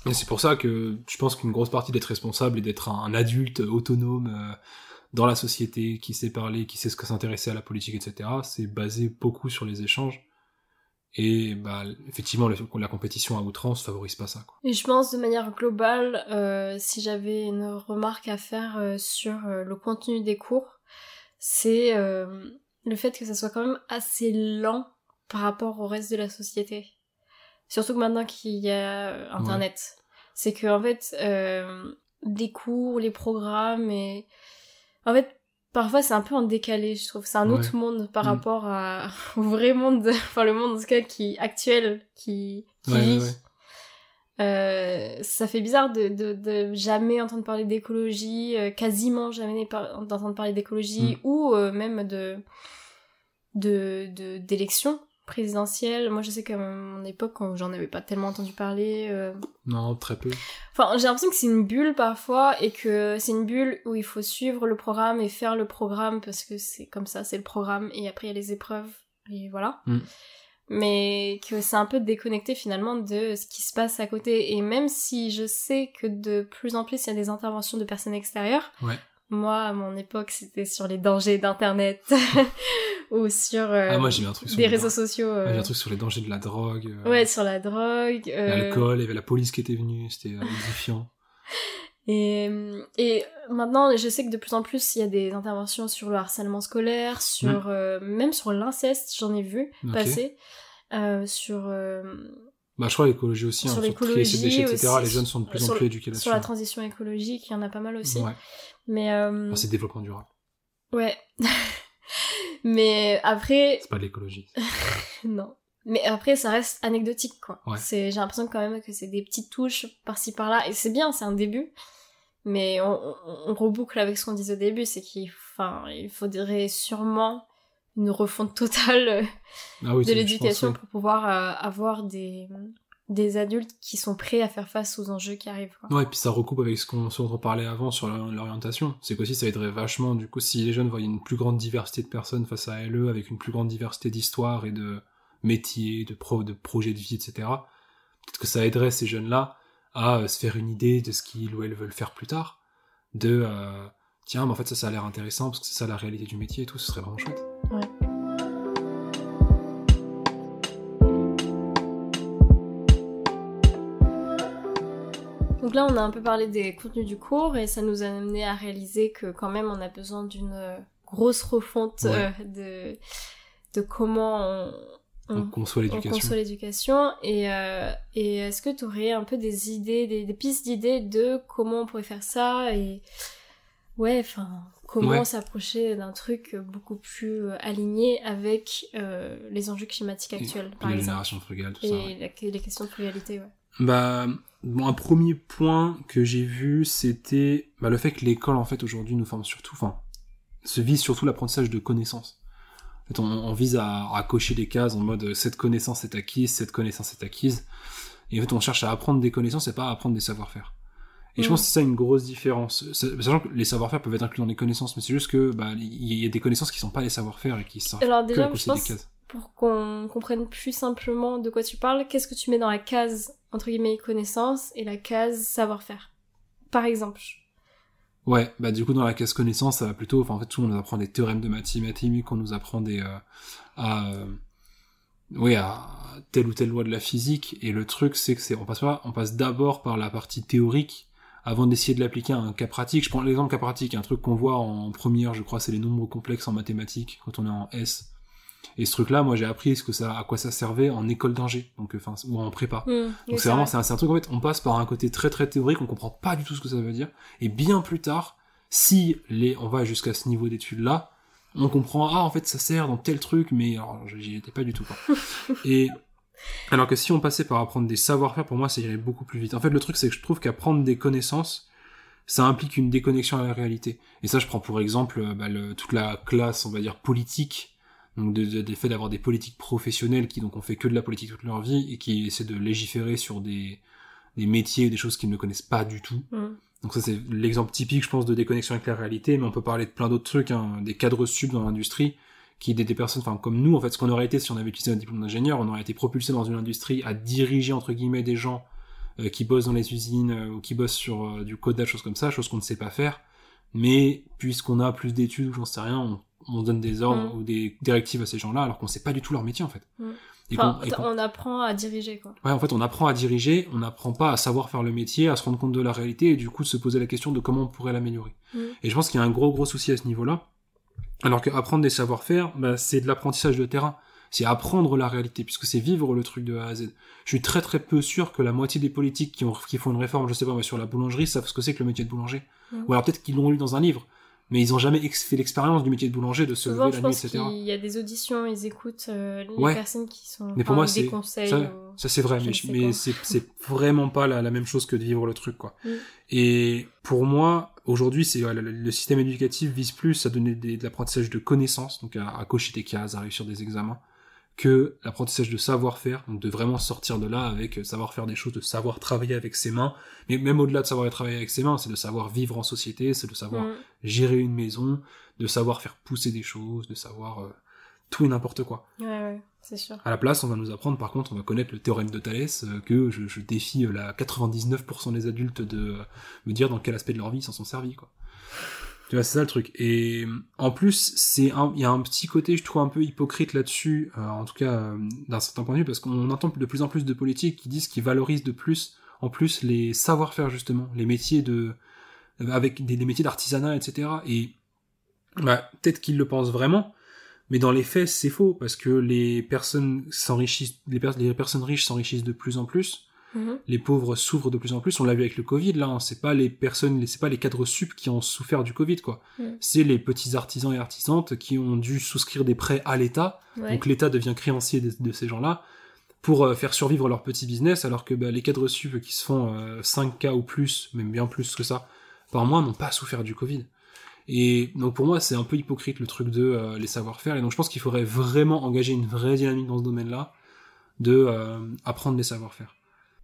Et c'est pour ça que je pense qu'une grosse partie d'être responsable et d'être un, adulte autonome euh, dans la société, qui sait parler, qui sait ce que s'intéresser à la politique, etc., c'est basé beaucoup sur les échanges et bah, effectivement, la compétition à outrance favorise pas ça. Quoi. Et je pense de manière globale, euh, si j'avais une remarque à faire euh, sur euh, le contenu des cours, c'est le fait que ça soit quand même assez lent par rapport au reste de la société. Surtout que maintenant qu'il y a Internet. C'est que en fait, les cours, les programmes et... En fait, parfois c'est un peu en décalé, je trouve. C'est un autre monde par mm. rapport à, au vrai monde, enfin le monde en tout cas qui actuel, qui, qui vit. Euh, ça fait bizarre de, de, de, jamais entendre parler d'écologie, euh, quasiment jamais d'entendre parler d'écologie, mm. ou euh, même de de d'élections. Présidentielle. Moi, je sais qu'à mon époque, quand j'en avais pas tellement entendu parler. euh, Non, très peu. Enfin, j'ai l'impression que c'est une bulle parfois et que c'est une bulle où il faut suivre le programme et faire le programme parce que c'est comme ça, c'est le programme et après il y a les épreuves et voilà. Mm. Mais que c'est un peu déconnecté finalement de ce qui se passe à côté. Et même si je sais que de plus en plus il y a des interventions de personnes extérieures, Ouais. Moi à mon époque c'était sur les dangers d'internet ou sur euh, Ah, moi, j'ai mis un truc sur des les réseaux sociaux. Euh, J'ai mis un truc sur les dangers de la drogue. euh, Ouais, sur la drogue. euh, L'alcool, il y avait la police qui était venue, c'était euh, édifiant. Et, et maintenant, je sais que de plus en plus, il y a des interventions sur le harcèlement scolaire, sur euh, même sur l'inceste, j'en ai vu passer, euh, sur euh, Bah, je crois l'écologie aussi, Sur hein, sur ses l'écologie déchets, etc. aussi, Les jeunes sont de plus en sur plus éduqués là-dessus. sur la transition écologique, il y en a pas mal aussi. Ouais. Mais euh, c'est développement durable. ouais. Mais après, C'est pas de l'écologie. non. Mais après, ça reste anecdotique, quoi. Ouais. C'est, j'ai l'impression quand même que c'est des petites touches par-ci par-là, et c'est bien, c'est un début. Mais on, on, on reboucle avec ce qu'on disait au début, c'est qu'il, enfin, il faudrait sûrement une refonte totale euh, Ah oui, de l'éducation pour pouvoir euh, avoir des, des adultes qui sont prêts à faire face aux enjeux qui arrivent, quoi. Ouais, et puis ça recoupe avec ce qu'on on parlait avant sur l'or- l'orientation. C'est qu'aussi ça aiderait vachement, du coup, si les jeunes voyaient une plus grande diversité de personnes face à LE, avec une plus grande diversité d'histoires et de métiers, de, pro de projets de vie, etc. Peut-être que ça aiderait ces jeunes-là à euh, se faire une idée de ce qu'ils ou elles veulent faire plus tard. De, euh, tiens, mais en fait ça, ça a l'air intéressant, parce que c'est ça la réalité du métier et tout, ce serait vraiment chouette. Donc là, on a un peu parlé des contenus du cours et ça nous a amené à réaliser que quand même on a besoin d'une euh, grosse refonte Ouais. euh, de, de comment on, on- On conçoit on l'éducation. conçoit l'éducation. Et, euh, et est-ce que tu aurais un peu des idées, des, des pistes d'idées de comment on pourrait faire ça et ouais, enfin, comment Ouais. s'approcher d'un truc beaucoup plus euh, aligné avec euh, les enjeux climatiques Et- actuels, et par la exemple. génération frugale, tout Et ça. ouais. la- les questions de frugalité, ouais. Bah, bon, un premier point que j'ai vu, c'était bah, le fait que l'école, en fait, aujourd'hui, nous forme surtout, enfin, se vise surtout l'apprentissage de connaissances. En fait, on, on vise à, à cocher des cases en mode euh, cette connaissance est acquise, cette connaissance est acquise. Et en fait, on cherche à apprendre des connaissances et pas à apprendre des savoir-faire. Et je Mm. pense que c'est ça une grosse différence. Sachant que les savoir-faire peuvent être inclus dans les connaissances, mais c'est juste que bah, il y a des connaissances qui sont pas des savoir-faire et qui servent Alors que déjà, à je des pense, cases. pour qu'on comprenne plus simplement de quoi tu parles, qu'est-ce que tu mets dans la case, entre guillemets, connaissance et la case savoir-faire? Par exemple. Ouais, bah du coup dans la case connaissance, ça va plutôt, enfin en fait, tout on nous apprend des théorèmes de mathématiques, on nous apprend des euh, à euh, oui à telle ou telle loi de la physique, et le truc c'est que c'est on passe pas, on passe d'abord par la partie théorique avant d'essayer de l'appliquer à un cas pratique. Je prends l'exemple cas pratique, un truc qu'on voit en première, je crois, c'est les nombres complexes en mathématiques quand on est en S. Et ce truc-là, moi j'ai appris ce que ça, à quoi ça servait en école d'ingé, donc euh, enfin ou en prépa. Oui, Donc c'est vraiment vrai. c'est un, c'est un truc en fait on passe par un côté très très théorique on comprend pas du tout ce que ça veut dire et bien plus tard si les on va jusqu'à ce niveau d'études là on comprend ah en fait ça sert dans tel truc mais alors j'y étais pas du tout quoi. et alors que si on passait par apprendre des savoir-faire pour moi ça irait beaucoup plus vite. En fait le truc c'est que je trouve qu'apprendre des connaissances ça implique une déconnexion à la réalité. Et ça je prends pour exemple euh, bah, le- toute la classe on va dire politique. Donc de, de- des faits d'avoir des politiques professionnelles qui donc ont fait que de la politique toute leur vie et qui essaient de légiférer sur des, des métiers, des choses qu'ils ne connaissent pas du tout. Hmm. Donc ça c'est l'exemple typique je pense de déconnexion avec la réalité, mais on peut parler de plein d'autres trucs, hein, des cadres sub dans l'industrie, qui des, des personnes, enfin comme nous en fait, ce qu'on aurait été si on avait utilisé un diplôme d'ingénieur, on aurait été propulsé dans une industrie à diriger entre guillemets des gens euh, qui bossent dans les usines euh, ou qui bossent sur euh, du codage, choses comme ça, choses qu'on ne sait pas faire. Mais puisqu'on a plus d'études ou j'en sais rien, on, on donne des ordres Mm. ou des directives à ces gens-là alors qu'on sait pas du tout leur métier en fait. Mm. Et Enfin, et on apprend à diriger, quoi. Ouais, en fait, on apprend à diriger, on n'apprend pas à savoir faire le métier, à se rendre compte de la réalité et du coup de se poser la question de comment on pourrait l'améliorer. Mm. Et je pense qu'il y a un gros gros souci à ce niveau-là. Alors que apprendre des savoir-faire, bah, c'est de l'apprentissage de terrain. C'est apprendre la réalité, puisque c'est vivre le truc de A à Z. Je suis très très peu sûr que la moitié des politiques qui, ont, qui font une réforme, je sais pas, mais sur la boulangerie, savent ce que c'est que le métier de boulanger. Ou alors peut-être qu'ils l'ont lu dans un livre, mais ils ont jamais fait l'expérience du métier de boulanger, de se Souvent, lever la nuit, etc. qu'il y a des auditions, ils écoutent euh, les Ouais. personnes qui sont. Mais pour moi, des c'est conseils. ça, ou- ça c'est vrai, je mais, c'est vraiment pas la, la même chose que de vivre le truc, quoi. Et pour moi, aujourd'hui, c'est le système éducatif vise plus à donner des- de l'apprentissage de connaissances, donc à, à cocher des cases, à réussir des examens, que l'apprentissage de savoir-faire, donc de vraiment sortir de là avec euh, savoir faire des choses, de savoir travailler avec ses mains, mais même au-delà de savoir travailler avec ses mains, c'est de savoir vivre en société, c'est de savoir Mm. gérer une maison, de savoir faire pousser des choses, de savoir euh, tout et n'importe quoi. Ouais, ouais, c'est sûr. À la place, on va nous apprendre, par contre, on va connaître le théorème de Thalès, euh, que je, je défie euh, la 99% des adultes de euh, me dire dans quel aspect de leur vie ils s'en sont servis, quoi. Tu vois, c'est ça le truc. Et en plus, c'est un, il y a un petit côté, je trouve un peu hypocrite là-dessus, euh, en tout cas euh, d'un certain point de vue, parce qu'on entend de plus en plus de politiques qui disent qu'ils valorisent de plus, en plus, les savoir-faire justement, les métiers de, avec des, des métiers d'artisanat, etc. Et bah, peut-être qu'ils le pensent vraiment, mais dans les faits, c'est faux parce que les personnes s'enrichissent, les, pers- les personnes riches s'enrichissent de plus en plus, Mhm. les pauvres souffrent de plus en plus. On l'a vu avec le Covid là, hein. c'est pas les personnes, c'est pas les cadres sup qui ont souffert du Covid quoi. Mm. C'est les petits artisans et artisantes qui ont dû souscrire des prêts à l'État. Ouais. Donc l'État devient créancier de, de ces gens-là pour euh, faire survivre leur petit business, alors que bah, les cadres sup qui se font euh, 5K ou plus, même bien plus que ça, par mois, n'ont pas souffert du Covid. Et donc pour moi, c'est un peu hypocrite le truc de euh, les savoir-faire. Et donc je pense qu'il faudrait vraiment engager une vraie dynamique dans ce domaine-là, de euh, apprendre les savoir-faire.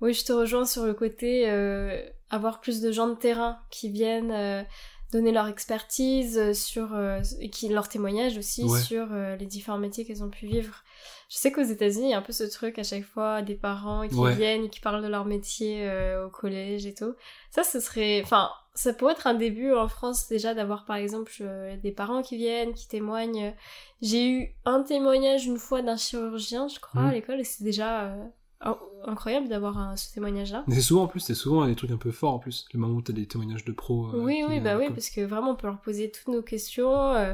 Oui, je te rejoins sur le côté euh, avoir plus de gens de terrain qui viennent euh, donner leur expertise sur et qui leur témoignage aussi Ouais. sur les différents métiers qu'ils ont pu vivre. Je sais qu'aux États-Unis, il y a un peu ce truc à chaque fois des parents qui Ouais. viennent et qui parlent de leur métier au collège et tout. Ça, ce serait, enfin, ça pourrait être un début en France déjà d'avoir par exemple euh, des parents qui viennent, qui témoignent. J'ai eu un témoignage une fois d'un chirurgien, je crois, Mhm. à l'école et c'est déjà in- incroyable d'avoir un- ce témoignage-là. C'est souvent en plus, c'est souvent des trucs un peu forts en plus. Le moment où t'as des témoignages de pros. euh, Oui, oui, bah oui, parce que vraiment, on peut leur poser toutes nos questions. euh.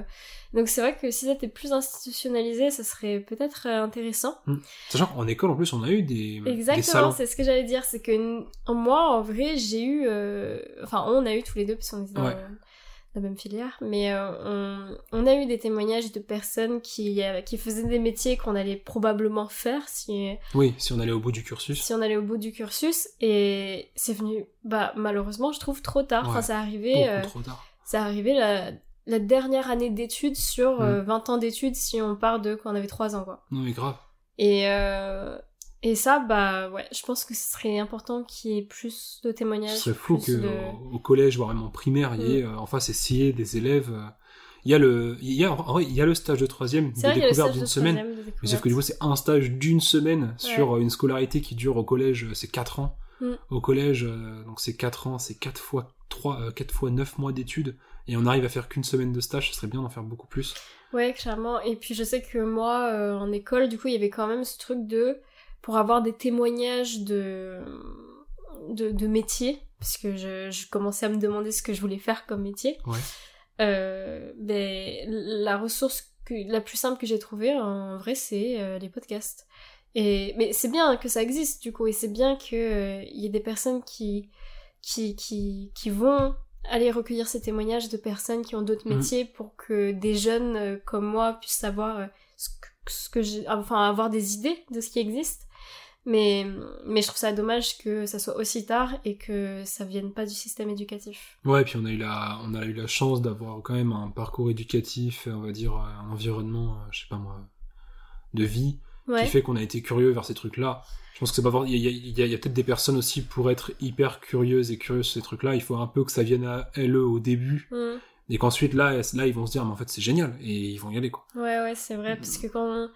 Donc c'est vrai que si ça était plus institutionnalisé, ça serait peut-être euh, intéressant. Sachant qu'en école, en plus, on a eu des, Exactement, c'est ce que j'allais dire. C'est que moi, en vrai, j'ai eu... euh, Enfin, on a eu tous les deux, parce qu'on était dans Ouais. La même filière. Mais euh, on, on a eu des témoignages de personnes qui, euh, qui faisaient des métiers qu'on allait probablement faire si, Oui, si on allait au bout du cursus. si on allait au bout du cursus. Et c'est venu, bah, malheureusement, je trouve, trop tard. Ouais. Enfin, arrivé... Beaucoup euh, trop tard. c'est arrivé la, la dernière année d'études sur Mm. euh, 20 ans d'études si on part de quand on avait 3 ans, quoi. Non, mais grave. Et, et ça, bah ouais, je pense que ce serait important qu'il y ait plus de Ce témoignages. serait fou de- au- collège, voire même en primaire, il y ait en face essayer des élèves. euh, Il y a le, il y a, il y a le stage de troisième C'est de découverte d'une semaine. de Mais sauf que du coup, c'est un stage d'une semaine sur Ouais. euh, une scolarité qui dure au collège, euh, c'est 4 ans. Mm. Au collège, donc c'est 4 ans, c'est 4 fois 3, euh, 4 fois 9 mois d'études. Et on arrive à faire qu'une semaine de stage, ce serait bien d'en faire beaucoup plus. Ouais, clairement. Et puis je sais que moi, euh, en école, du coup, il y avait quand même ce truc de... Pour avoir des témoignages de... De, de métier, parce que je, je commençais à me demander ce que je voulais faire comme métier. Ouais. Euh, ben, la ressource que, la plus simple que j'ai trouvée, en vrai, c'est euh, les podcasts. Et, mais c'est bien que ça existe, du coup, et c'est bien qu'il y ait des personnes qui, qui, qui, qui vont aller recueillir ces témoignages de personnes qui ont d'autres Mhm. métiers pour que des jeunes euh, comme moi puissent savoir euh, ce que, ce que j'ai, enfin, avoir des idées de ce qui existe. Mais, mais je trouve ça dommage que ça soit aussi tard et que ça vienne pas du système éducatif. Ouais, puis on a eu la, on a eu la chance d'avoir quand même un parcours éducatif, on va dire, euh, un environnement, euh, je sais pas moi, de vie, Ouais. qui fait qu'on a été curieux vers ces trucs-là. Je pense que c'est pas il y a, il y a- y a peut-être des personnes aussi pour être hyper curieuses et curieuses sur ces trucs-là, il faut un peu que ça vienne à elles au début, Mhm. Et qu'ensuite là, là ils vont se dire mais en fait c'est génial et ils vont y aller quoi. Ouais, ouais, c'est vrai, parce que quand on...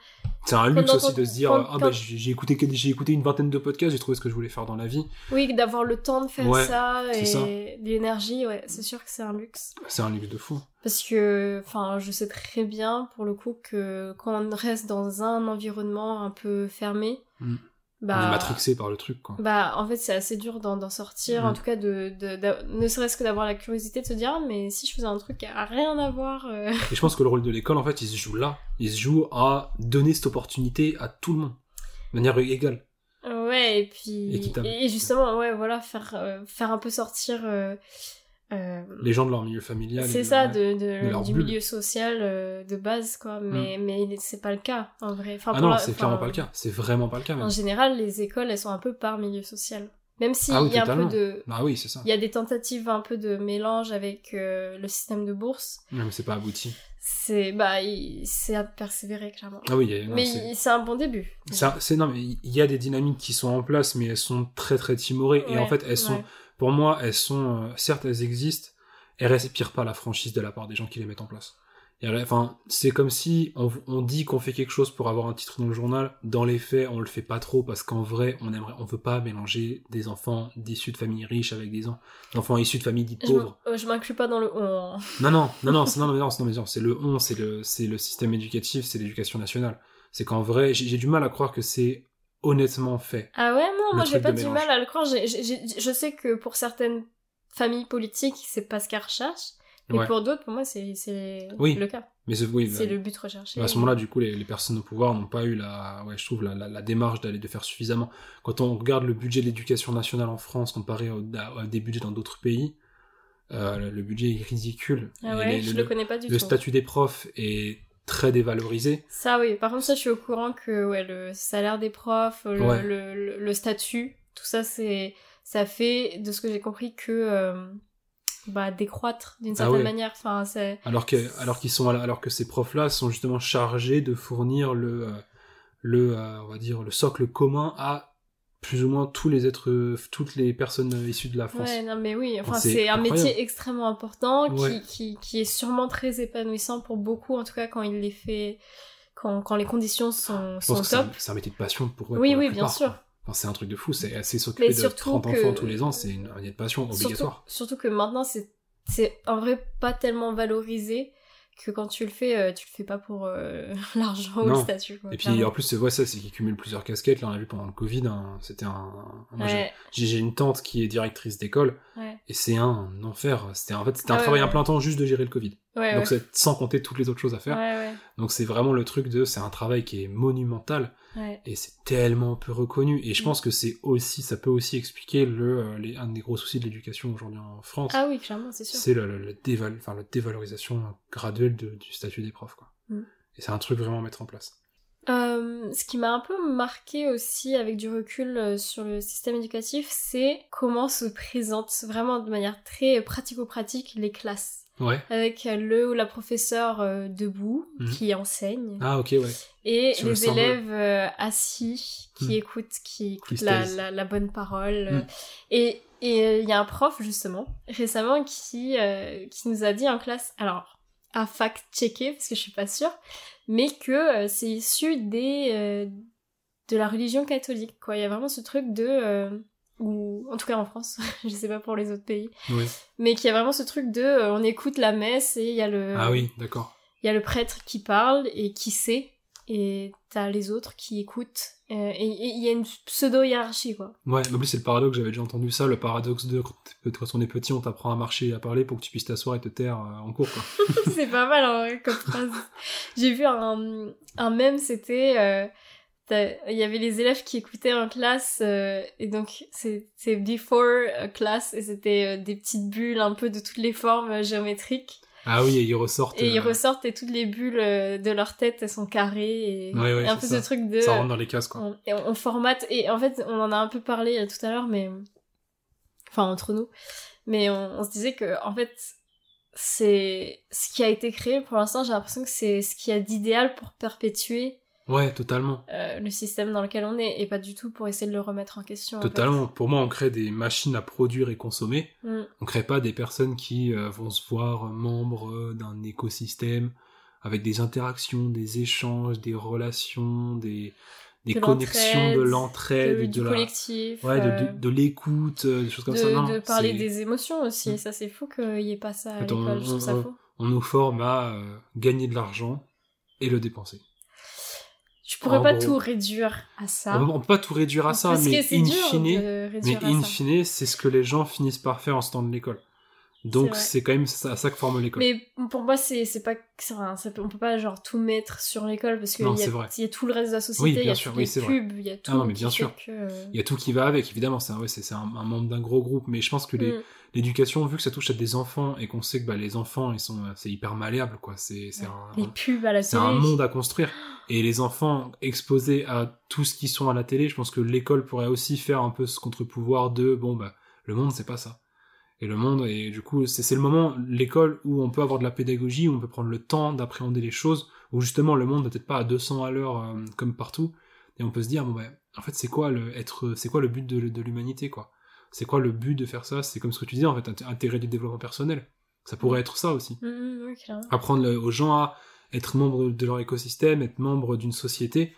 C'est un luxe aussi de se dire quand- ah bah j'ai écouté j'ai écouté une vingtaine de podcasts, j'ai trouvé ce que je voulais faire dans la vie. Oui, d'avoir le temps de faire Ouais, ça et l'énergie, ouais, c'est sûr que c'est un luxe. C'est un luxe de fou. Parce que, enfin, je sais très bien, pour le coup, que quand on reste dans un environnement un peu fermé, Mm. Bah... On est matrixé par le truc quoi. Bah, en fait, c'est assez dur d'en sortir, Mm. en tout cas, de, de, ne serait-ce que d'avoir la curiosité de se dire, ah, mais si je faisais un truc qui a rien à voir... euh, Et je pense que le rôle de l'école, en fait, il se joue là. Il se joue à donner cette opportunité à tout le monde. De manière égale. Ouais, et puis... Équitable. Et justement, ouais, voilà, faire, euh, faire un peu sortir... euh, euh, Les gens de leur milieu familial. C'est ça, ouais. de, de- de leur du bulle. milieu social euh, de base, quoi. Mais, mais il est- c'est pas le cas, en vrai. Enfin, Ah non, c'est clairement pas le cas. C'est vraiment pas le cas, même. En général, les écoles, elles sont un peu par milieu social. Même s'il Ah oui, y a un peu de... Ah oui, c'est ça. Il y a des tentatives un peu de mélange avec euh, le système de bourse. Non, mais c'est pas abouti. C'est bah, c'est à persévérer clairement. Ah oui, il y a- non, mais c'est- un bon début. un- non mais il y a des dynamiques qui sont en place, mais elles sont très très timorées et en fait elles sont. Pour moi, elles sont, euh, certes elles existent, elles respirent pas la franchise de la part des gens qui les mettent en place. Enfin, c'est comme si on, on dit qu'on fait quelque chose pour avoir un titre dans le journal. Dans les faits, on le fait pas trop parce qu'en vrai, on aimerait, on veut pas mélanger des enfants d'issus de familles riches avec des en- enfants issus de familles dites Je pauvres. euh, je m'inclus pas dans le on. Non, non, non, non, c'est, non, non, non, non, c'est le on, c'est le, c'est le système éducatif, c'est l'éducation nationale. C'est qu'en vrai, j'ai j'ai du mal à croire que c'est honnêtement fait. Ah ouais, non, Le moi j'ai pas du mal à le croire. J'ai- je sais que pour certaines familles politiques, c'est pas ce qu'elles recherchent. Mais Ouais. pour d'autres, pour moi, c'est Oui. le cas. Mais c'est, oui, bah, le but recherché. à ce moment-là, du coup, les, les personnes au pouvoir n'ont pas eu la, ouais, je trouve, la, la, la démarche d'aller de faire suffisamment. Quand on regarde le budget de l'éducation nationale en France comparé au, à- à des budgets dans d'autres pays, euh, le, le budget est ridicule. Ah ouais, les- je le, le connais pas du le tout. statut des profs est très dévalorisé. Ça oui, par contre ça je suis au courant que ouais, le salaire des profs, le, Ouais. le, le- le statut, tout ça c'est ça fait de ce que j'ai compris que euh, bah décroître d'une Ah certaine ouais. manière. Enfin c'est Alors que, alors qu'ils sont, alors que ces profs-là sont justement chargés de fournir le, euh, le, euh, on va dire, le socle commun à plus ou moins tous les êtres, toutes les personnes issues de la France. ouais non mais oui, enfin c'est un métier extrêmement important qui, Ouais. qui qui est sûrement très épanouissant pour beaucoup en tout cas quand il les fait quand, quand les conditions sont, Je pense sont que c'est un- top. c'est un, métier de passion pour, ouais, Oui, pour la oui, bien sûr. quoi. Enfin, c'est un truc de fou, c'est c'est s'occuper de surtout 30 que- enfants tous les ans, c'est une- un métier de passion Surtout, obligatoire. surtout que maintenant, c'est, c'est en vrai pas tellement valorisé que quand tu le fais, euh, tu le fais pas pour euh, l'argent ou le statut. Quoi, Et puis clairement. en plus, c'est ouais, ça, c'est qu'ils cumulent plusieurs casquettes. Là, on a vu pendant le Covid, hein, c'était un. j'ai- Ouais, j'ai j'ai une tante qui est directrice d'école ouais, et c'est un enfer. C'était en fait, c'était un Ah travail à plein temps juste de gérer le Covid. Donc c'est sans compter toutes les autres choses à faire. Donc c'est vraiment le truc de, c'est un travail qui est monumental ouais. et c'est tellement peu reconnu. Et je Mm. pense que c'est aussi, ça peut aussi expliquer le, euh, les, un des gros soucis de l'éducation aujourd'hui en France. Ah oui, clairement, c'est sûr. c'est le déval, enfin, la dévalorisation graduelle de- du statut des profs. Quoi. Mm. Et c'est un truc vraiment à mettre en place. Euh, ce qui m'a un peu marqué aussi avec du recul euh, sur le système éducatif, c'est comment se présentent vraiment de manière très pratico-pratique les classes. Ouais. Avec le ou la professeure euh, debout Mhm. qui enseigne. Ah ok ouais. et Sur les élèves euh, assis qui Hmm. écoutent qui écoutent Qui la, la, la bonne parole. Hmm. et et euh, il y a un prof justement récemment qui euh, qui nous a dit en classe alors à fact checker parce que je suis pas sûre mais que c'est issu des de la religion catholique quoi il y a vraiment ce truc de ou en tout cas en France je sais pas pour les autres pays Oui. mais qu'il y a vraiment ce truc de euh, on écoute la messe et il y a le Ah oui, d'accord. il y a le prêtre qui parle et qui sait, et t'as les autres qui écoutent. euh, et il y a une pseudo-hiérarchie, quoi. Ouais, en plus c'est le paradoxe, j'avais déjà entendu ça, le paradoxe de quand, on est petit, on t'apprend à marcher et à parler pour que tu puisses t'asseoir et te taire euh, en cours. Quoi. c'est pas mal en vrai comme phrase. J'ai vu un, un mème, c'était... il y avait les élèves qui écoutaient en classe, euh, et donc c'est c'est before euh, class, et c'était euh, des petites bulles un peu de toutes les formes euh, géométriques. Ah oui, et ils ressortent. Et ils ressortent et toutes les bulles de leur tête, elles sont carrées, et, Ouais, ouais, et un peu ça. ce truc de... Ça rentre dans les cases quoi. On, et on, formate et en fait on en a un peu parlé tout à l'heure mais enfin entre nous mais on, on se disait que en fait c'est ce qui a été créé pour l'instant j'ai l'impression que c'est ce qu'il y a d'idéal pour perpétuer Ouais, totalement. euh, le système dans lequel on est et pas du tout pour essayer de le remettre en question en fait. Totalement. Pour moi, on crée des machines à produire et consommer. Mm. On crée pas des personnes qui euh, vont se voir membres euh, d'un écosystème avec des interactions, des échanges, des relations, des, des De connexions, de l'entraide, de- de, du la- collectif ouais, de, l'écoute, des choses comme ça. Non, de parler des émotions aussi Mm. ça c'est fou qu'il y ait pas ça à l'école on- je trouve ça on- faux On nous forme à euh, gagner de l'argent et le dépenser. Je pourrais en pas tout réduire à ça. On, on peut pas tout réduire à ça, parce mais in mais fine, c'est ce que les gens finissent par faire en sortant de l'école. Donc c'est quand même ça, ça que forme l'école. Mais pour moi, c'est pas. ça peut- on peut pas genre tout mettre sur l'école parce qu'il y, y a tout le reste de la société, Oui, il y a sûr, oui, les pubs, il y a tout. non, mais bien que, euh, Il y a tout qui va avec, évidemment, c'est un, ouais, membre d'un gros groupe, mais je pense que mm. l'éducation, vu que ça touche à des enfants et qu'on sait que bah, les enfants, ils sont, c'est hyper malléable, quoi. C'est c'est un, Les pubs à la c'est un monde à construire. Et les enfants exposés à tout ce qui sont à la télé, je pense que l'école pourrait aussi faire un peu ce contre-pouvoir de bon bah le monde c'est pas ça. Et le monde et du coup c'est c'est le moment l'école où on peut avoir de la pédagogie, où on peut prendre le temps d'appréhender les choses, où justement le monde n'est peut-être pas à 200 à l'heure euh, comme partout, et on peut se dire bon bah en fait c'est quoi le être c'est quoi le but de, de l'humanité quoi? C'est quoi le but de faire ça? C'est comme ce que tu disais en fait inté- intégrer du développement personnel. Ça pourrait être ça aussi Mm, mm, apprendre aux gens à être membre de leur écosystème, être membre d'une société,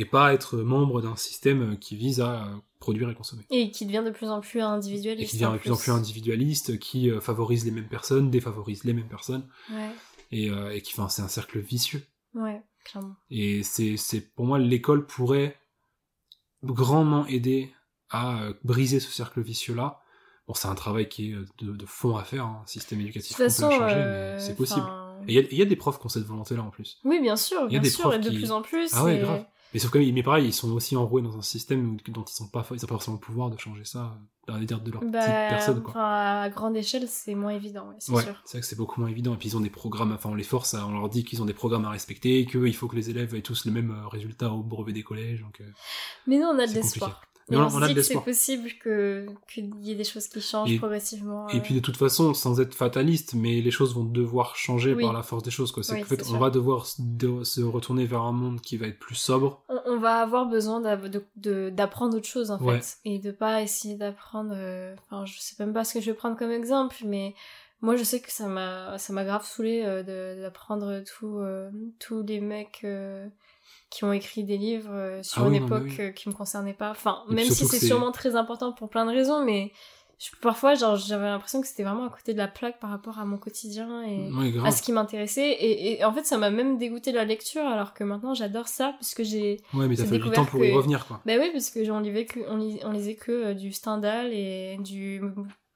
et pas être membre d'un système euh, qui vise à euh, produire et consommer. Et qui devient de plus en plus individualiste. Et qui devient de plus en plus individualiste, qui euh, favorise les mêmes personnes, défavorise les mêmes personnes, Ouais, et, euh, et qui, enfin, c'est un cercle vicieux. ouais, clairement. Et c'est, c'est pour moi, l'école pourrait grandement aider à briser ce cercle vicieux-là. Bon, c'est un travail qui est de, de fond à faire, hein, un système De éducatif toute à façon, changer, euh, mais c'est possible. Et il y a- il y, a des profs qui ont cette volonté-là en plus. Oui, bien sûr, Il y a bien des sûr, profs et de qui- plus en plus. Ah ouais, et- grave. Mais sauf que, mais pareil, ils sont aussi enroués dans un système dont ils sont pas, ils ont pas forcément le pouvoir de changer ça les dire de leur Bah, petite personne, quoi. à grande échelle, c'est moins évident, ouais, c'est Ouais, sûr. c'est vrai que c'est beaucoup moins évident. Et puis ils ont des programmes, enfin on les force, à- on leur dit qu'ils ont des programmes à respecter, qu'il faut que les élèves aient tous le même euh, résultat au brevet des collèges. Donc, euh, Mais nous, on a de l'espoir. Mais Et on, on, on se a dit de que c'est possible que qu'il y ait des choses qui changent Et- progressivement. Et euh. puis de toute façon, sans être fataliste, mais les choses vont devoir changer Oui. par la force des choses. Quoi. C'est Oui, fait, on sûr. va devoir se, retourner vers un monde qui va être plus sobre. on, on va avoir besoin d'apprendre autre chose en Ouais. fait et de pas essayer d'apprendre euh, enfin je sais même pas ce que je vais prendre comme exemple mais moi je sais que ça m'a ça m'a grave saoulé euh, d'apprendre tout euh, tous les mecs euh, qui ont écrit des livres euh, sur Ah oui, une non, époque oui. euh, qui me concernait pas enfin Et même si que c'est sûrement très important pour plein de raisons mais je- parfois genre j'avais l'impression que c'était vraiment à côté de la plaque par rapport à mon quotidien et à ce qui m'intéressait et, et en fait ça m'a même dégoûté de la lecture alors que maintenant j'adore ça puisque j'ai Ouais, mais t'as fallu du temps pour y que- revenir, quoi. bah oui, parce que on lisait que, on, lis- on lisait que euh, du Stendhal et du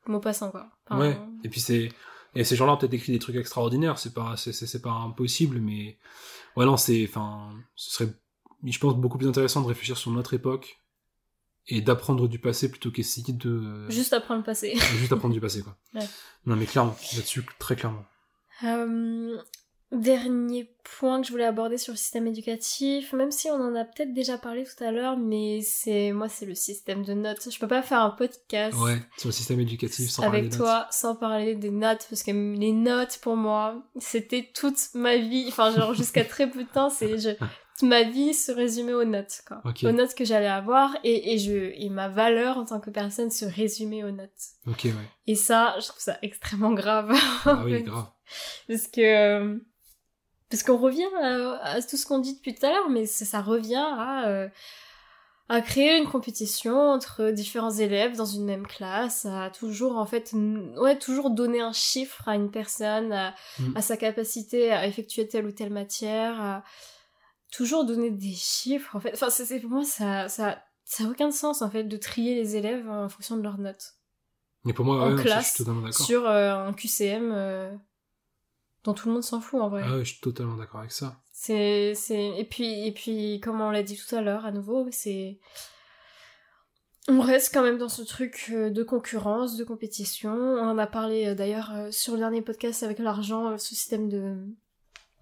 Maupassant, quoi. Enfin, Ouais. Et puis c'est et ces gens-là ont peut-être écrit des trucs extraordinaires. C'est pas c'est pas impossible, mais ouais non c'est enfin ce serait je pense beaucoup plus intéressant de réfléchir sur notre époque et d'apprendre du passé plutôt qu'essayer de euh, Juste apprendre le passé. juste apprendre du passé quoi. Ouais. Non mais clairement là-dessus très clairement. Euh, dernier point que je voulais aborder sur le système éducatif, même si on en a peut-être déjà parlé tout à l'heure, mais c'est moi c'est le système de notes. Je peux pas faire un podcast Ouais sur le système éducatif sans parler avec des toi sans parler des notes parce que les notes pour moi c'était toute ma vie. Enfin genre jusqu'à très peu de temps c'est je toute ma vie se résumait aux notes quoi. Ok. Aux notes que j'allais avoir et, et je et ma valeur en tant que personne se résumait aux notes. notes. Ok ouais. Et ça, je trouve ça extrêmement grave. Ah oui grave. Parce que. Euh, Parce qu'on revient à, à tout ce qu'on dit depuis tout à l'heure, mais ça, revient à. euh, à créer une compétition entre différents élèves dans une même classe, à toujours en fait, n- ouais, toujours donner un chiffre à une personne, à, Mm. à sa capacité à effectuer telle ou telle matière, à toujours donner des chiffres en fait. Enfin, c'est pour moi ça, ça, ça a aucun sens en fait de trier les élèves en fonction de leurs notes Mais pour moi en ouais, je classe suis totalement d'accord. sur euh, un QCM euh, dont tout le monde s'en fout en vrai. Ah je suis totalement d'accord avec ça. C'est c'est et puis et puis comme on l'a dit tout à l'heure à nouveau, c'est on reste quand même dans ce truc euh, de concurrence, de compétition. On en a parlé euh, d'ailleurs euh, sur le dernier podcast avec l'argent, ce système de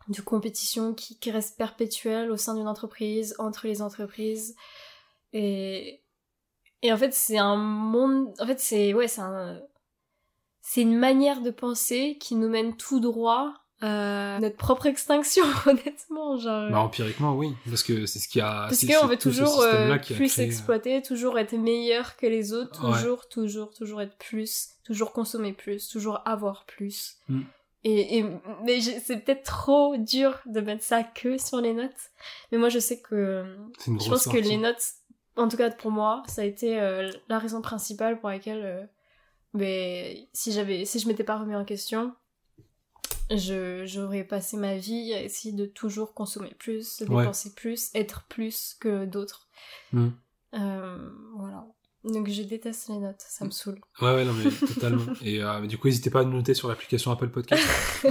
de compétition qui, qui reste perpétuel au sein d'une entreprise, entre les entreprises. Et et en fait, c'est un monde en fait, c'est ouais, c'est un c'est une manière de penser qui nous mène tout droit à notre propre extinction, honnêtement. Genre, Bah empiriquement oui parce que c'est ce qui a parce qu'on veut toujours euh, plus créé, euh, exploiter, toujours être meilleur que les autres, Ouais. toujours, toujours, toujours être plus, toujours consommer plus, toujours avoir plus. Mm. Et, et mais c'est peut-être trop dur de mettre ça que sur les notes. Mais moi, je sais que je pense que les notes, en tout cas pour moi, ça a été euh, la raison principale pour laquelle, euh, ben, si j'avais, si je m'étais pas remis en question, je j'aurais passé ma vie à essayer de toujours consommer plus, de Ouais. dépenser plus, être plus que d'autres. Mm. Euh, voilà. Donc je déteste les notes, ça me saoule. Ouais, ouais, non, mais totalement. Et euh, du coup, n'hésitez pas à nous noter sur l'application Apple Podcast.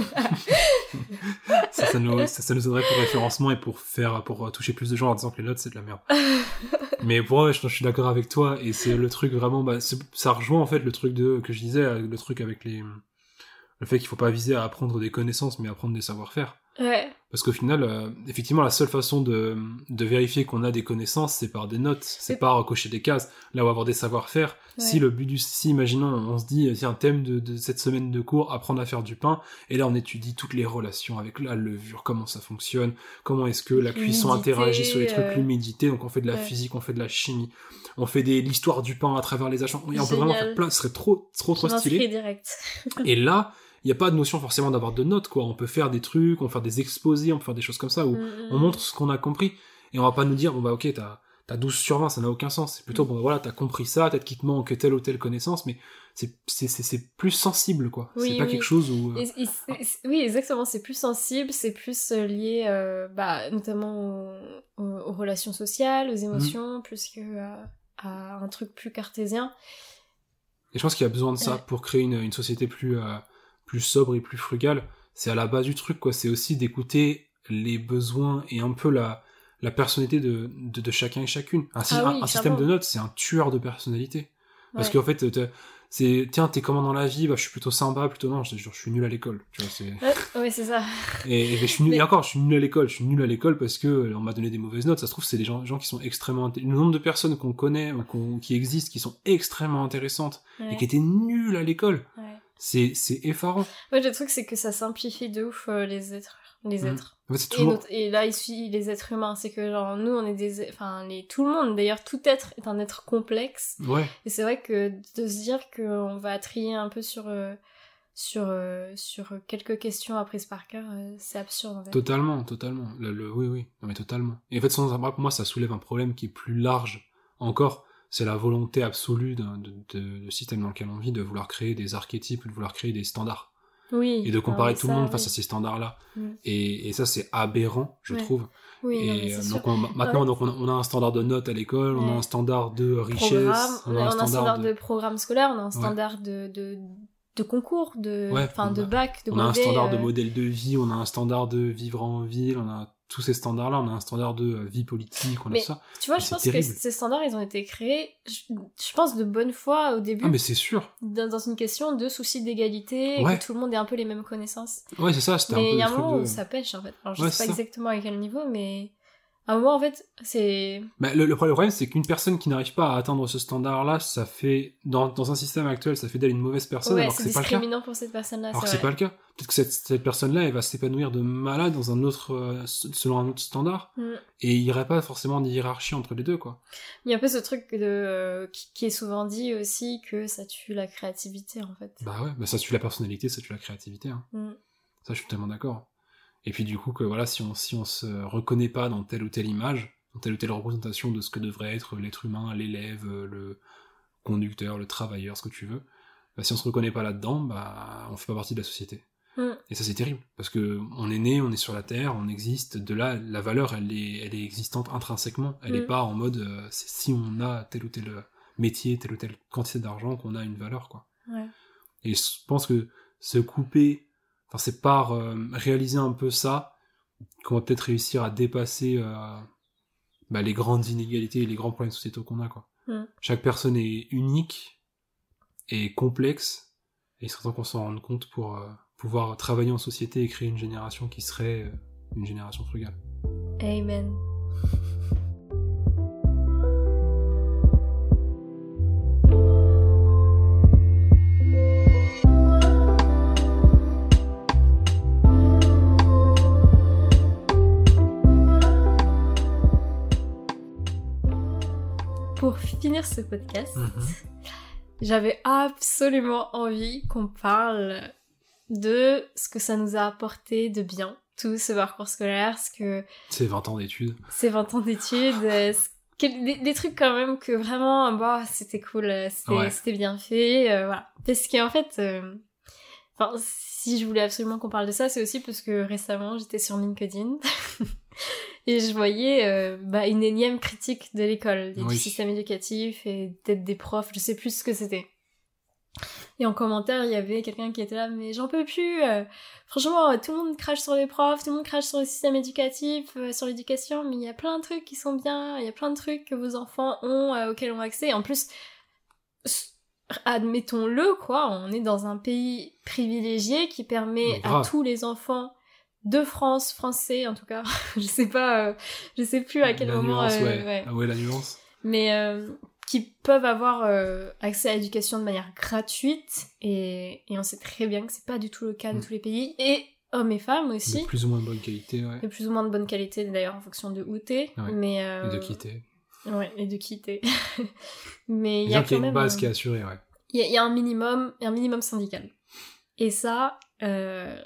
ça, ça, nous, ça, ça, nous aiderait pour le référencement et pour faire, pour toucher plus de gens en disant que les notes c'est de la merde. mais pour moi, je, je suis d'accord avec toi et c'est le truc vraiment, bah, ça rejoint en fait le truc de, que je disais, le truc avec les, le fait qu'il faut pas viser à apprendre des connaissances mais à apprendre des savoir-faire. Ouais. Parce qu'au final, euh, effectivement, la seule façon de, de vérifier qu'on a des connaissances, c'est par des notes, c'est par cocher des cases. Là, où avoir des savoir-faire. Ouais. Si le but du, si imaginons, on se dit, c'est un thème de, de, cette semaine de cours, apprendre à faire du pain, et là, on étudie toutes les relations avec la levure, comment ça fonctionne, comment est-ce que la cuisson interagit sur les trucs, euh... l'humidité, donc on fait de la ouais. physique, on fait de la chimie, on fait des, l'histoire du pain à travers les agents. On peut vraiment faire plein, ce serait trop, trop, trop stylé. direct. et là, il n'y a pas de notion forcément d'avoir de notes, quoi. On peut faire des trucs, on peut faire des exposés, on peut faire des choses comme ça où mmh. on montre ce qu'on a compris. Et on va pas nous dire, bon bah ok, t'as, t'as 12 sur 20, ça n'a aucun sens. C'est plutôt, mmh. bon bah, voilà, t'as compris ça, peut-être qu'il te manque telle ou telle connaissance, mais c'est, c'est, c'est, c'est plus sensible, quoi. Oui, c'est pas oui. quelque chose où... Et, et, oui, exactement, c'est plus sensible, c'est plus lié, euh, bah, notamment aux, aux, relations sociales, aux émotions, plus que euh, à un truc plus cartésien. Et je pense qu'il y a besoin de ça ouais. pour créer une, une société plus... Euh, plus sobre et plus frugal, c'est à la base du truc, quoi. C'est aussi d'écouter les besoins et un peu la, la personnalité de, de, de chacun et chacune. Un, ah oui, un, système de notes, c'est un tueur de personnalité. Parce ouais. qu'en fait, c'est, tiens, t'es comment dans la vie? Bah, je suis plutôt sympa, plutôt non, je, suis nul à l'école, tu vois, c'est... Ouais, ouais c'est ça. Et, et, je suis nul, Mais... et encore, je suis nul à l'école, je suis nul à l'école parce que euh, on m'a donné des mauvaises notes, ça se trouve, c'est des gens, gens qui sont extrêmement, le nombre de personnes qu'on connaît, qu qui existent, qui sont extrêmement intéressantes, ouais. et qui étaient nuls à l'école. Ouais c'est c'est effarant. Ouais, le truc c'est que ça simplifie de ouf euh, les êtres, les êtres. Mmh. En fait, toujours... et, notre, et, là ici les êtres humains, c'est que genre nous on est des, enfin les tout le monde d'ailleurs tout être est un être complexe. Ouais. Et c'est vrai que de se dire qu'on va trier un peu sur euh, sur euh, sur quelques questions apprises par cœur, c'est absurde en fait. Totalement, totalement. Le, le, oui, oui, non mais totalement. Et en fait, sans pour moi, ça soulève un problème qui est plus large encore c'est la volonté absolue de, de, de, système dans lequel on vit de vouloir créer des archétypes, de vouloir créer des standards. Oui. Et de comparer tout ça, le monde oui. face à ces standards-là. Et, et, ça, c'est aberrant, je ouais. trouve. Oui, et non, donc on, maintenant, donc on a, on a, un standard de notes à l'école, ouais. on a un standard de richesse, on a un, on standard, un standard de... de... programme scolaire, on a un standard de, de, de concours, de, enfin, de bac, de On a un standard euh... de modèle de vie, on a un standard de vivre en ville, on a tous ces standards-là, on a un standard de euh, vie politique, on mais, a ça. Tu vois, je pense terrible. que ces standards, ils ont été créés, je, je, pense, de bonne foi au début. Ah, mais c'est sûr. Dans, dans, une question de souci d'égalité, ouais. que tout le monde ait un peu les mêmes connaissances. Ouais, c'est ça, c'était un peu Mais il y a un moment de... où ça pêche, en fait. Alors, je ouais, sais pas ça. exactement à quel niveau, mais à un moment, en fait, c'est... Bah, le, le, problème, c'est qu'une personne qui n'arrive pas à atteindre ce standard-là, ça fait, dans, dans un système actuel, ça fait d'elle une mauvaise personne, ouais, alors c'est pas le cas. discriminant pour cette personne-là, Alors que c'est pas le cas. Peut-être que cette, cette personne-là, elle va s'épanouir de malade dans un autre, euh, selon un autre standard, mm. et il n'y aurait pas forcément de hiérarchie entre les deux, quoi. Il y a un peu ce truc de, euh, qui, qui, est souvent dit aussi que ça tue la créativité, en fait. Bah ouais, bah ça tue la personnalité, ça tue la créativité, hein. mm. Ça, je suis tellement d'accord. Et puis du coup, que voilà, si on, si on se reconnaît pas dans telle ou telle image, dans telle ou telle représentation de ce que devrait être l'être humain, l'élève, le conducteur, le travailleur, ce que tu veux, bah, si on se reconnaît pas là-dedans, bah, on fait pas partie de la société. Mm. Et ça, c'est terrible. Parce que on est né, on est sur la Terre, on existe. De là, la valeur, elle est, elle est existante intrinsèquement. Elle est mm. pas en mode, euh, si on a tel ou tel métier, telle ou telle quantité d'argent, qu'on a une valeur, quoi. Ouais. Et je pense que se couper, enfin, c'est par euh, réaliser un peu ça qu'on va peut-être réussir à dépasser euh, bah, les grandes inégalités et les grands problèmes sociétaux qu'on a, quoi. Mm. Chaque personne est unique et complexe, et il serait temps qu'on s'en rende compte pour euh, pouvoir travailler en société et créer une génération qui serait euh, une génération frugale. Amen. Finir ce podcast, Mhm. j'avais absolument envie qu'on parle de ce que ça nous a apporté de bien, tout ce parcours scolaire, ce que... C'est 20 ans d'études. C'est 20 ans d'études, euh, des, des trucs quand même que vraiment, bah, c'était cool, euh, c'était Ouais. c'était bien fait, euh, voilà. Parce qu'en fait, euh, Enfin, si je voulais absolument qu'on parle de ça, c'est aussi parce que récemment, j'étais sur LinkedIn et je voyais euh, bah, une énième critique de l'école, du système éducatif et peut-être des profs, je sais plus ce que c'était. Et en commentaire, il y avait quelqu'un qui était là, mais j'en peux plus. Euh, franchement, tout le monde crache sur les profs, tout le monde crache sur le système éducatif, euh, sur l'éducation, mais il y a plein de trucs qui sont bien, il y a plein de trucs que vos enfants ont, auxquels ont accès. En plus, admettons-le, quoi, on est dans un pays privilégié qui permet à tous les enfants de France, français en tout cas, je sais pas, euh, je sais plus à quel moment. Nuance, euh, Ah ouais, la nuance. Mais euh, qui peuvent avoir accès à l'éducation de manière gratuite et, et on sait très bien que c'est pas du tout le cas de mm. tous les pays et hommes et femmes aussi. De plus ou moins de bonne qualité, ouais. De plus ou moins de bonne qualité d'ailleurs en fonction de où t'es, mais. Et de qui t'es. Ouais, et de quitter. Mais il y a quand même une base qui est assurée, ouais. Il y, a un minimum, un minimum syndical. Et ça, euh,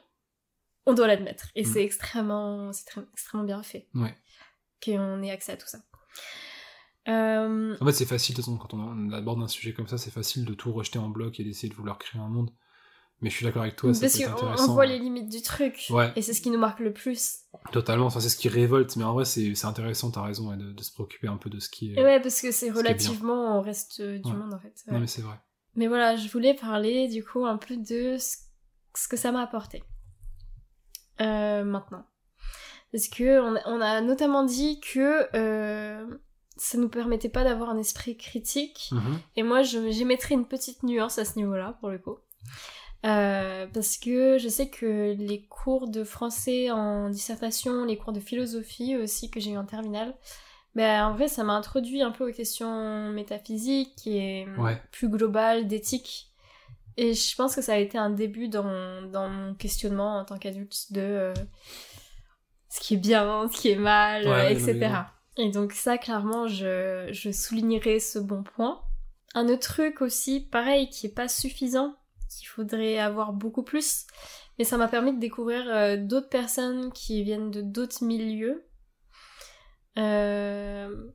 on doit l'admettre. Et mm. c'est extrêmement, c'est extrêmement bien fait. Ouais. Qu'on ait accès à tout ça. Euh... En fait, c'est facile, de toute façon, quand on aborde un sujet comme ça, c'est facile de tout rejeter en bloc et d'essayer de vouloir créer un monde. Mais je suis d'accord avec toi, Parce qu'on voit les limites du truc. Et c'est ce qui nous marque le plus. Totalement, enfin, c'est ce qui révolte. Mais en vrai, c'est intéressant, t'as raison, de, se préoccuper un peu de ce qui est. Ouais, parce que c'est relativement au reste du monde, en fait. Non, mais c'est vrai. Mais voilà, je voulais parler, du coup, un peu de ce, que ça m'a apporté. Euh, maintenant. Parce que on a, notamment dit que euh, ça nous permettait pas d'avoir un esprit critique. Mhm. Et moi, j'y mettrais une petite nuance à ce niveau-là, pour le coup. Euh, parce que je sais que les cours de français en dissertation, les cours de philosophie aussi que j'ai eu en terminale, ben, en vrai ça m'a introduit un peu aux questions métaphysiques et plus globales d'éthique. Et je pense que ça a été un début dans, dans mon questionnement en tant qu'adulte de euh, ce qui est bien, ce qui est mal, etc. Et donc ça, clairement, je, je soulignerai ce bon point. Un autre truc aussi, pareil, qui est pas suffisant, qu'il faudrait avoir beaucoup plus. Mais ça m'a permis de découvrir euh, d'autres personnes qui viennent de d'autres milieux. Euh,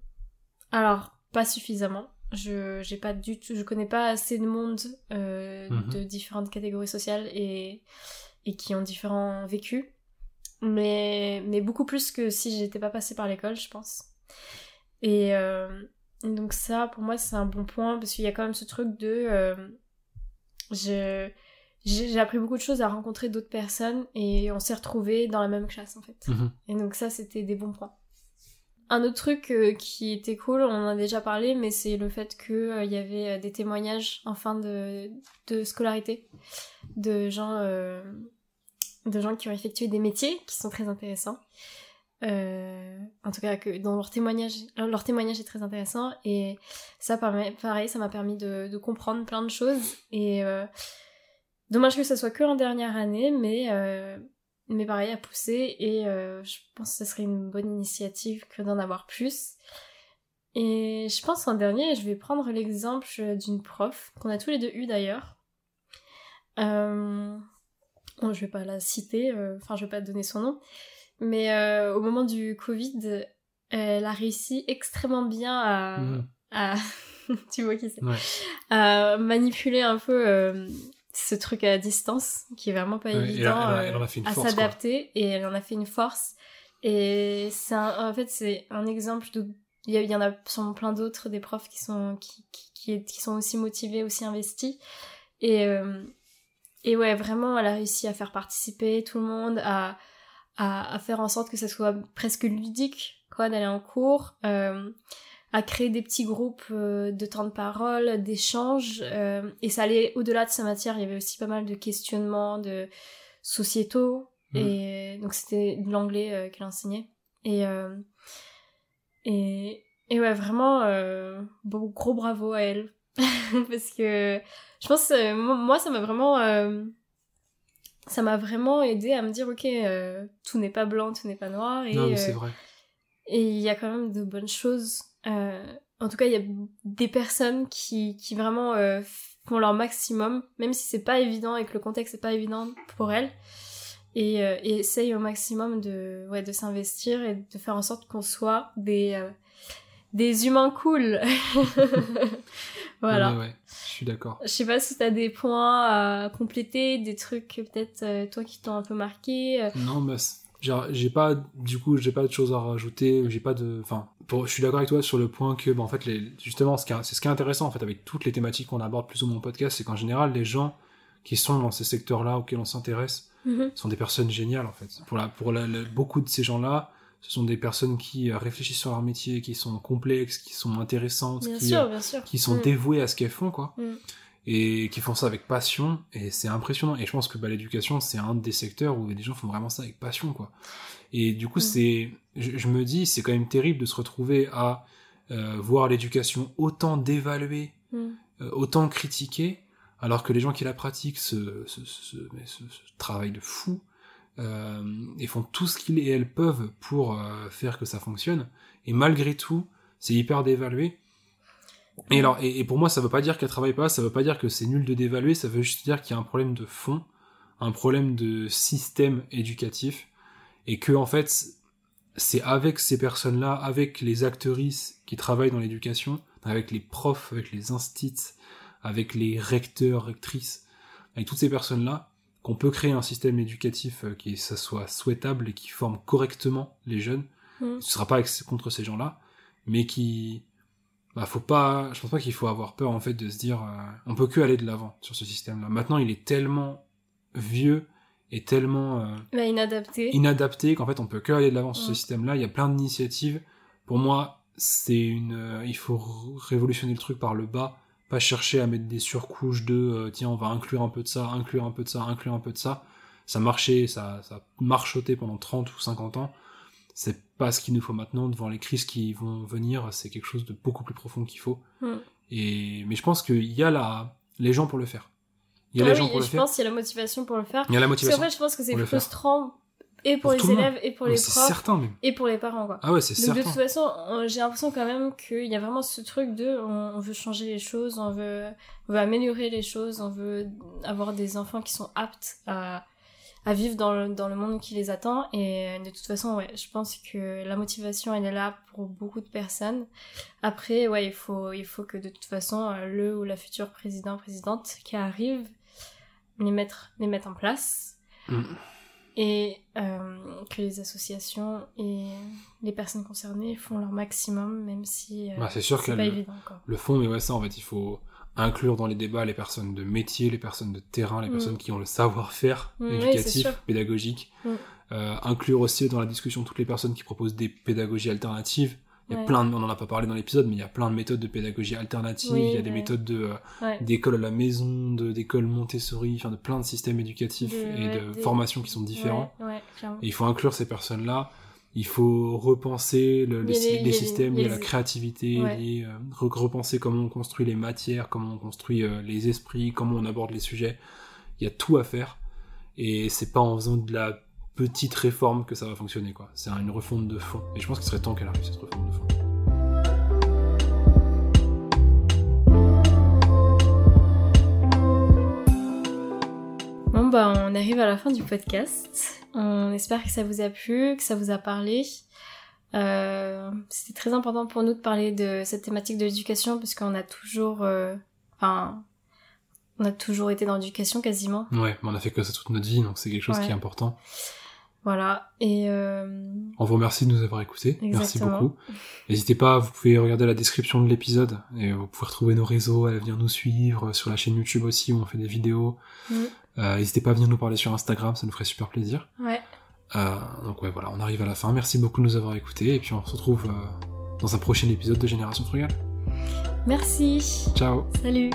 alors, pas suffisamment. Je j'ai pas du tout, je connais pas assez de monde euh, mhm. de différentes catégories sociales et, et qui ont différents vécus. Mais, mais beaucoup plus que si j'étais pas passée par l'école, je pense. Et donc ça, pour moi, c'est un bon point parce qu'il y a quand même ce truc de j'ai appris beaucoup de choses à rencontrer d'autres personnes et on s'est retrouvés dans la même classe en fait. Mhm. Et donc ça c'était des bons points. Un autre truc euh, qui était cool, on en a déjà parlé, mais c'est le fait qu'il euh, y avait euh, des témoignages en fin de, de scolarité de gens, de gens qui ont effectué des métiers qui sont très intéressants. En tout cas, dans leur témoignage, leur témoignage est très intéressant et ça, pareil, ça m'a permis de, comprendre plein de choses et Dommage que ça soit que en dernière année, mais, euh, mais pareil, à pousser. Et euh, je pense que ce serait une bonne initiative que d'en avoir plus. Et je pense en dernier, je vais prendre l'exemple d'une prof, qu'on a tous les deux eu d'ailleurs. Euh... Bon, je vais pas la citer, euh, enfin je vais pas donner son nom. Mais euh, au moment du Covid, elle a réussi extrêmement bien à... Mmh. à tu vois qui c'est. À manipuler un peu ce truc à distance qui est vraiment pas évident à s'adapter et elle en a fait une force. Et c'est en fait c'est un exemple de il y, en a sûrement plein d'autres des profs qui sont qui, qui, qui, sont aussi motivés aussi investis. Et euh, et ouais vraiment elle a réussi à faire participer tout le monde à à, à faire en sorte que ça soit presque ludique quoi d'aller en cours euh, à créer des petits groupes euh, de temps de parole, d'échanges, euh, et ça allait au-delà de sa matière, il y avait aussi pas mal de questionnements de sociétaux, mmh. et donc c'était de l'anglais euh, qu'elle enseignait. Et, et, et ouais, vraiment, bon, gros bravo à elle. Parce que je pense, moi, ça m'a vraiment ça m'a vraiment aidé à me dire ok tout n'est pas blanc tout n'est pas noir et non, c'est vrai. et il y a quand même de bonnes choses euh, en tout cas, il y a des personnes qui, qui vraiment euh, font leur maximum, même si c'est pas évident et que le contexte n'est pas évident pour elles, et, euh, et essayent au maximum de, ouais, de s'investir et de faire en sorte qu'on soit des, des humains cool. voilà. Ouais, ouais, je suis d'accord. Je sais pas si t'as des points à compléter, des trucs peut-être euh, toi qui t'ont un peu marqué. euh. Non, mais j'ai pas, du coup, j'ai pas de choses à rajouter, j'ai pas de, enfin, pour- je suis d'accord avec toi sur le point que, bah, en fait, les, justement, ce qui est- c'est ce qui est intéressant, en fait, avec toutes les thématiques qu'on aborde plus ou moins au podcast, c'est qu'en général, les gens qui sont dans ces secteurs-là auxquels on s'intéresse Mhm. sont des personnes géniales, en fait. Pour la, pour la, la- beaucoup de ces gens-là, ce sont des personnes qui euh, réfléchissent sur leur métier, qui sont complexes, qui sont intéressantes, Bien qui, sûr, euh, bien sûr. qui sont Mm. dévouées à ce qu'elles font, quoi. Mm. Et qui font ça avec passion, et c'est impressionnant. Et je pense que bah, l'éducation, c'est un des secteurs où les gens font vraiment ça avec passion, quoi. Et du coup, Mm. c'est, je, je me dis, c'est quand même terrible de se retrouver à euh, voir l'éducation autant dévaluée, euh, autant critiquée, alors que les gens qui la pratiquent se, se- se travaillent de fou euh, et font tout ce qu'ils et elles peuvent pour euh, faire que ça fonctionne. Et malgré tout, c'est hyper dévalué. Et alors, et, pour moi, ça veut pas dire qu'elle travaille pas, ça veut pas dire que c'est nul de dévaluer, ça veut juste dire qu'il y a un problème de fond, un problème de système éducatif, et que en fait, c'est avec ces personnes-là, avec les actrices qui travaillent dans l'éducation, avec les profs, avec les instits, avec les recteurs, rectrices, avec toutes ces personnes-là, qu'on peut créer un système éducatif euh, qui ça soit souhaitable et qui forme correctement les jeunes. Mm. Ce sera pas contre ces gens-là, mais qui, bah, faut pas, je pense pas qu'il faut avoir peur en fait de se dire, euh, on peut que aller de l'avant sur ce système-là. Maintenant, il est tellement vieux et tellement euh, Bah, inadapté. inadapté qu'en fait on peut que aller de l'avant sur ce Ouais. système-là. Il y a plein d'initiatives. Pour moi, c'est une, euh, il faut révolutionner le truc par le bas, pas chercher à mettre des surcouches de, euh, tiens, on va inclure un peu de ça, inclure un peu de ça, inclure un peu de ça. Ça marchait, ça, ça a marchoté pendant 30 ou 50 ans. C'est pas ce qu'il nous faut maintenant devant les crises qui vont venir. C'est quelque chose de beaucoup plus profond qu'il faut. Mm. Et, mais je pense qu'il y a la, les gens pour le faire. Il y a Ah les oui, gens pour le je faire. pense qu'il y a la motivation pour le faire. Il y a la Parce motivation. fait, je pense que c'est frustrant et pour, Pour les le élèves et pour Mais les profs certain même. et pour les parents, quoi. Ah ouais, c'est Donc de certain. toute façon, on- j'ai l'impression quand même qu'il y a vraiment ce truc de on, veut changer les choses, on veut, on veut améliorer les choses, on veut avoir des enfants qui sont aptes à, à vivre dans le, dans le monde qui les attend. Et de toute façon, ouais, je pense que la motivation, elle est là pour beaucoup de personnes. Après, ouais, il faut, il faut que de toute façon, euh, le ou la future président, présidente qui arrive, les mettre, les mettre en place Mm. Et euh, que les associations et les personnes concernées font leur maximum, même si euh, Bah, c'est sûr que pas le, évident. Quoi. le fond, mais ouais, ça, en fait, il faut inclure dans les débats les personnes de métier, les personnes de terrain, les Mm. personnes qui ont le savoir-faire Mm, éducatif, pédagogique. Mm. Euh, inclure aussi dans la discussion toutes les personnes qui proposent des pédagogies alternatives. Il y a plein de, on en a pas parlé dans l'épisode, mais il y a plein de méthodes de pédagogie alternative. Oui, il y a des méthodes de, d'école à la maison, de, d'école Montessori, enfin, de plein de systèmes éducatifs De- et de des- formations qui sont différents. Et il faut inclure ces personnes-là. Il faut repenser le- les, systèmes, les- il y a la créativité, Ouais. euh, repenser comment on construit les matières, comment on construit euh, les esprits, comment on aborde les sujets. Il y a tout à faire. Et c'est pas en faisant de la petite réforme que ça va fonctionner, quoi. C'est une refonte de fond. Et je pense qu'il serait temps qu'elle arrive, cette refonte de fond. Bon, bah, on arrive à la fin du podcast. On espère que ça vous a plu, que ça vous a parlé. Euh, C'était très important pour nous de parler de cette thématique de l'éducation parce qu'on a toujours, euh, enfin, on a toujours été dans l'éducation quasiment. Ouais, mais on a fait que ça toute notre vie, donc c'est quelque chose Ouais. qui est important. Voilà. Et euh, On vous remercie de nous avoir écoutés. Merci beaucoup. N'hésitez pas, vous pouvez regarder la description de l'épisode et vous pouvez retrouver nos réseaux, à venir nous suivre sur la chaîne YouTube aussi où on fait des vidéos. Mm. Euh, N'hésitez pas à venir nous parler sur Instagram, ça nous ferait super plaisir. ouais. Euh, donc ouais, voilà, on arrive à la fin. Merci beaucoup de nous avoir écoutés et puis on se retrouve euh, dans un prochain épisode de Génération Frugale. Merci. Ciao Salut.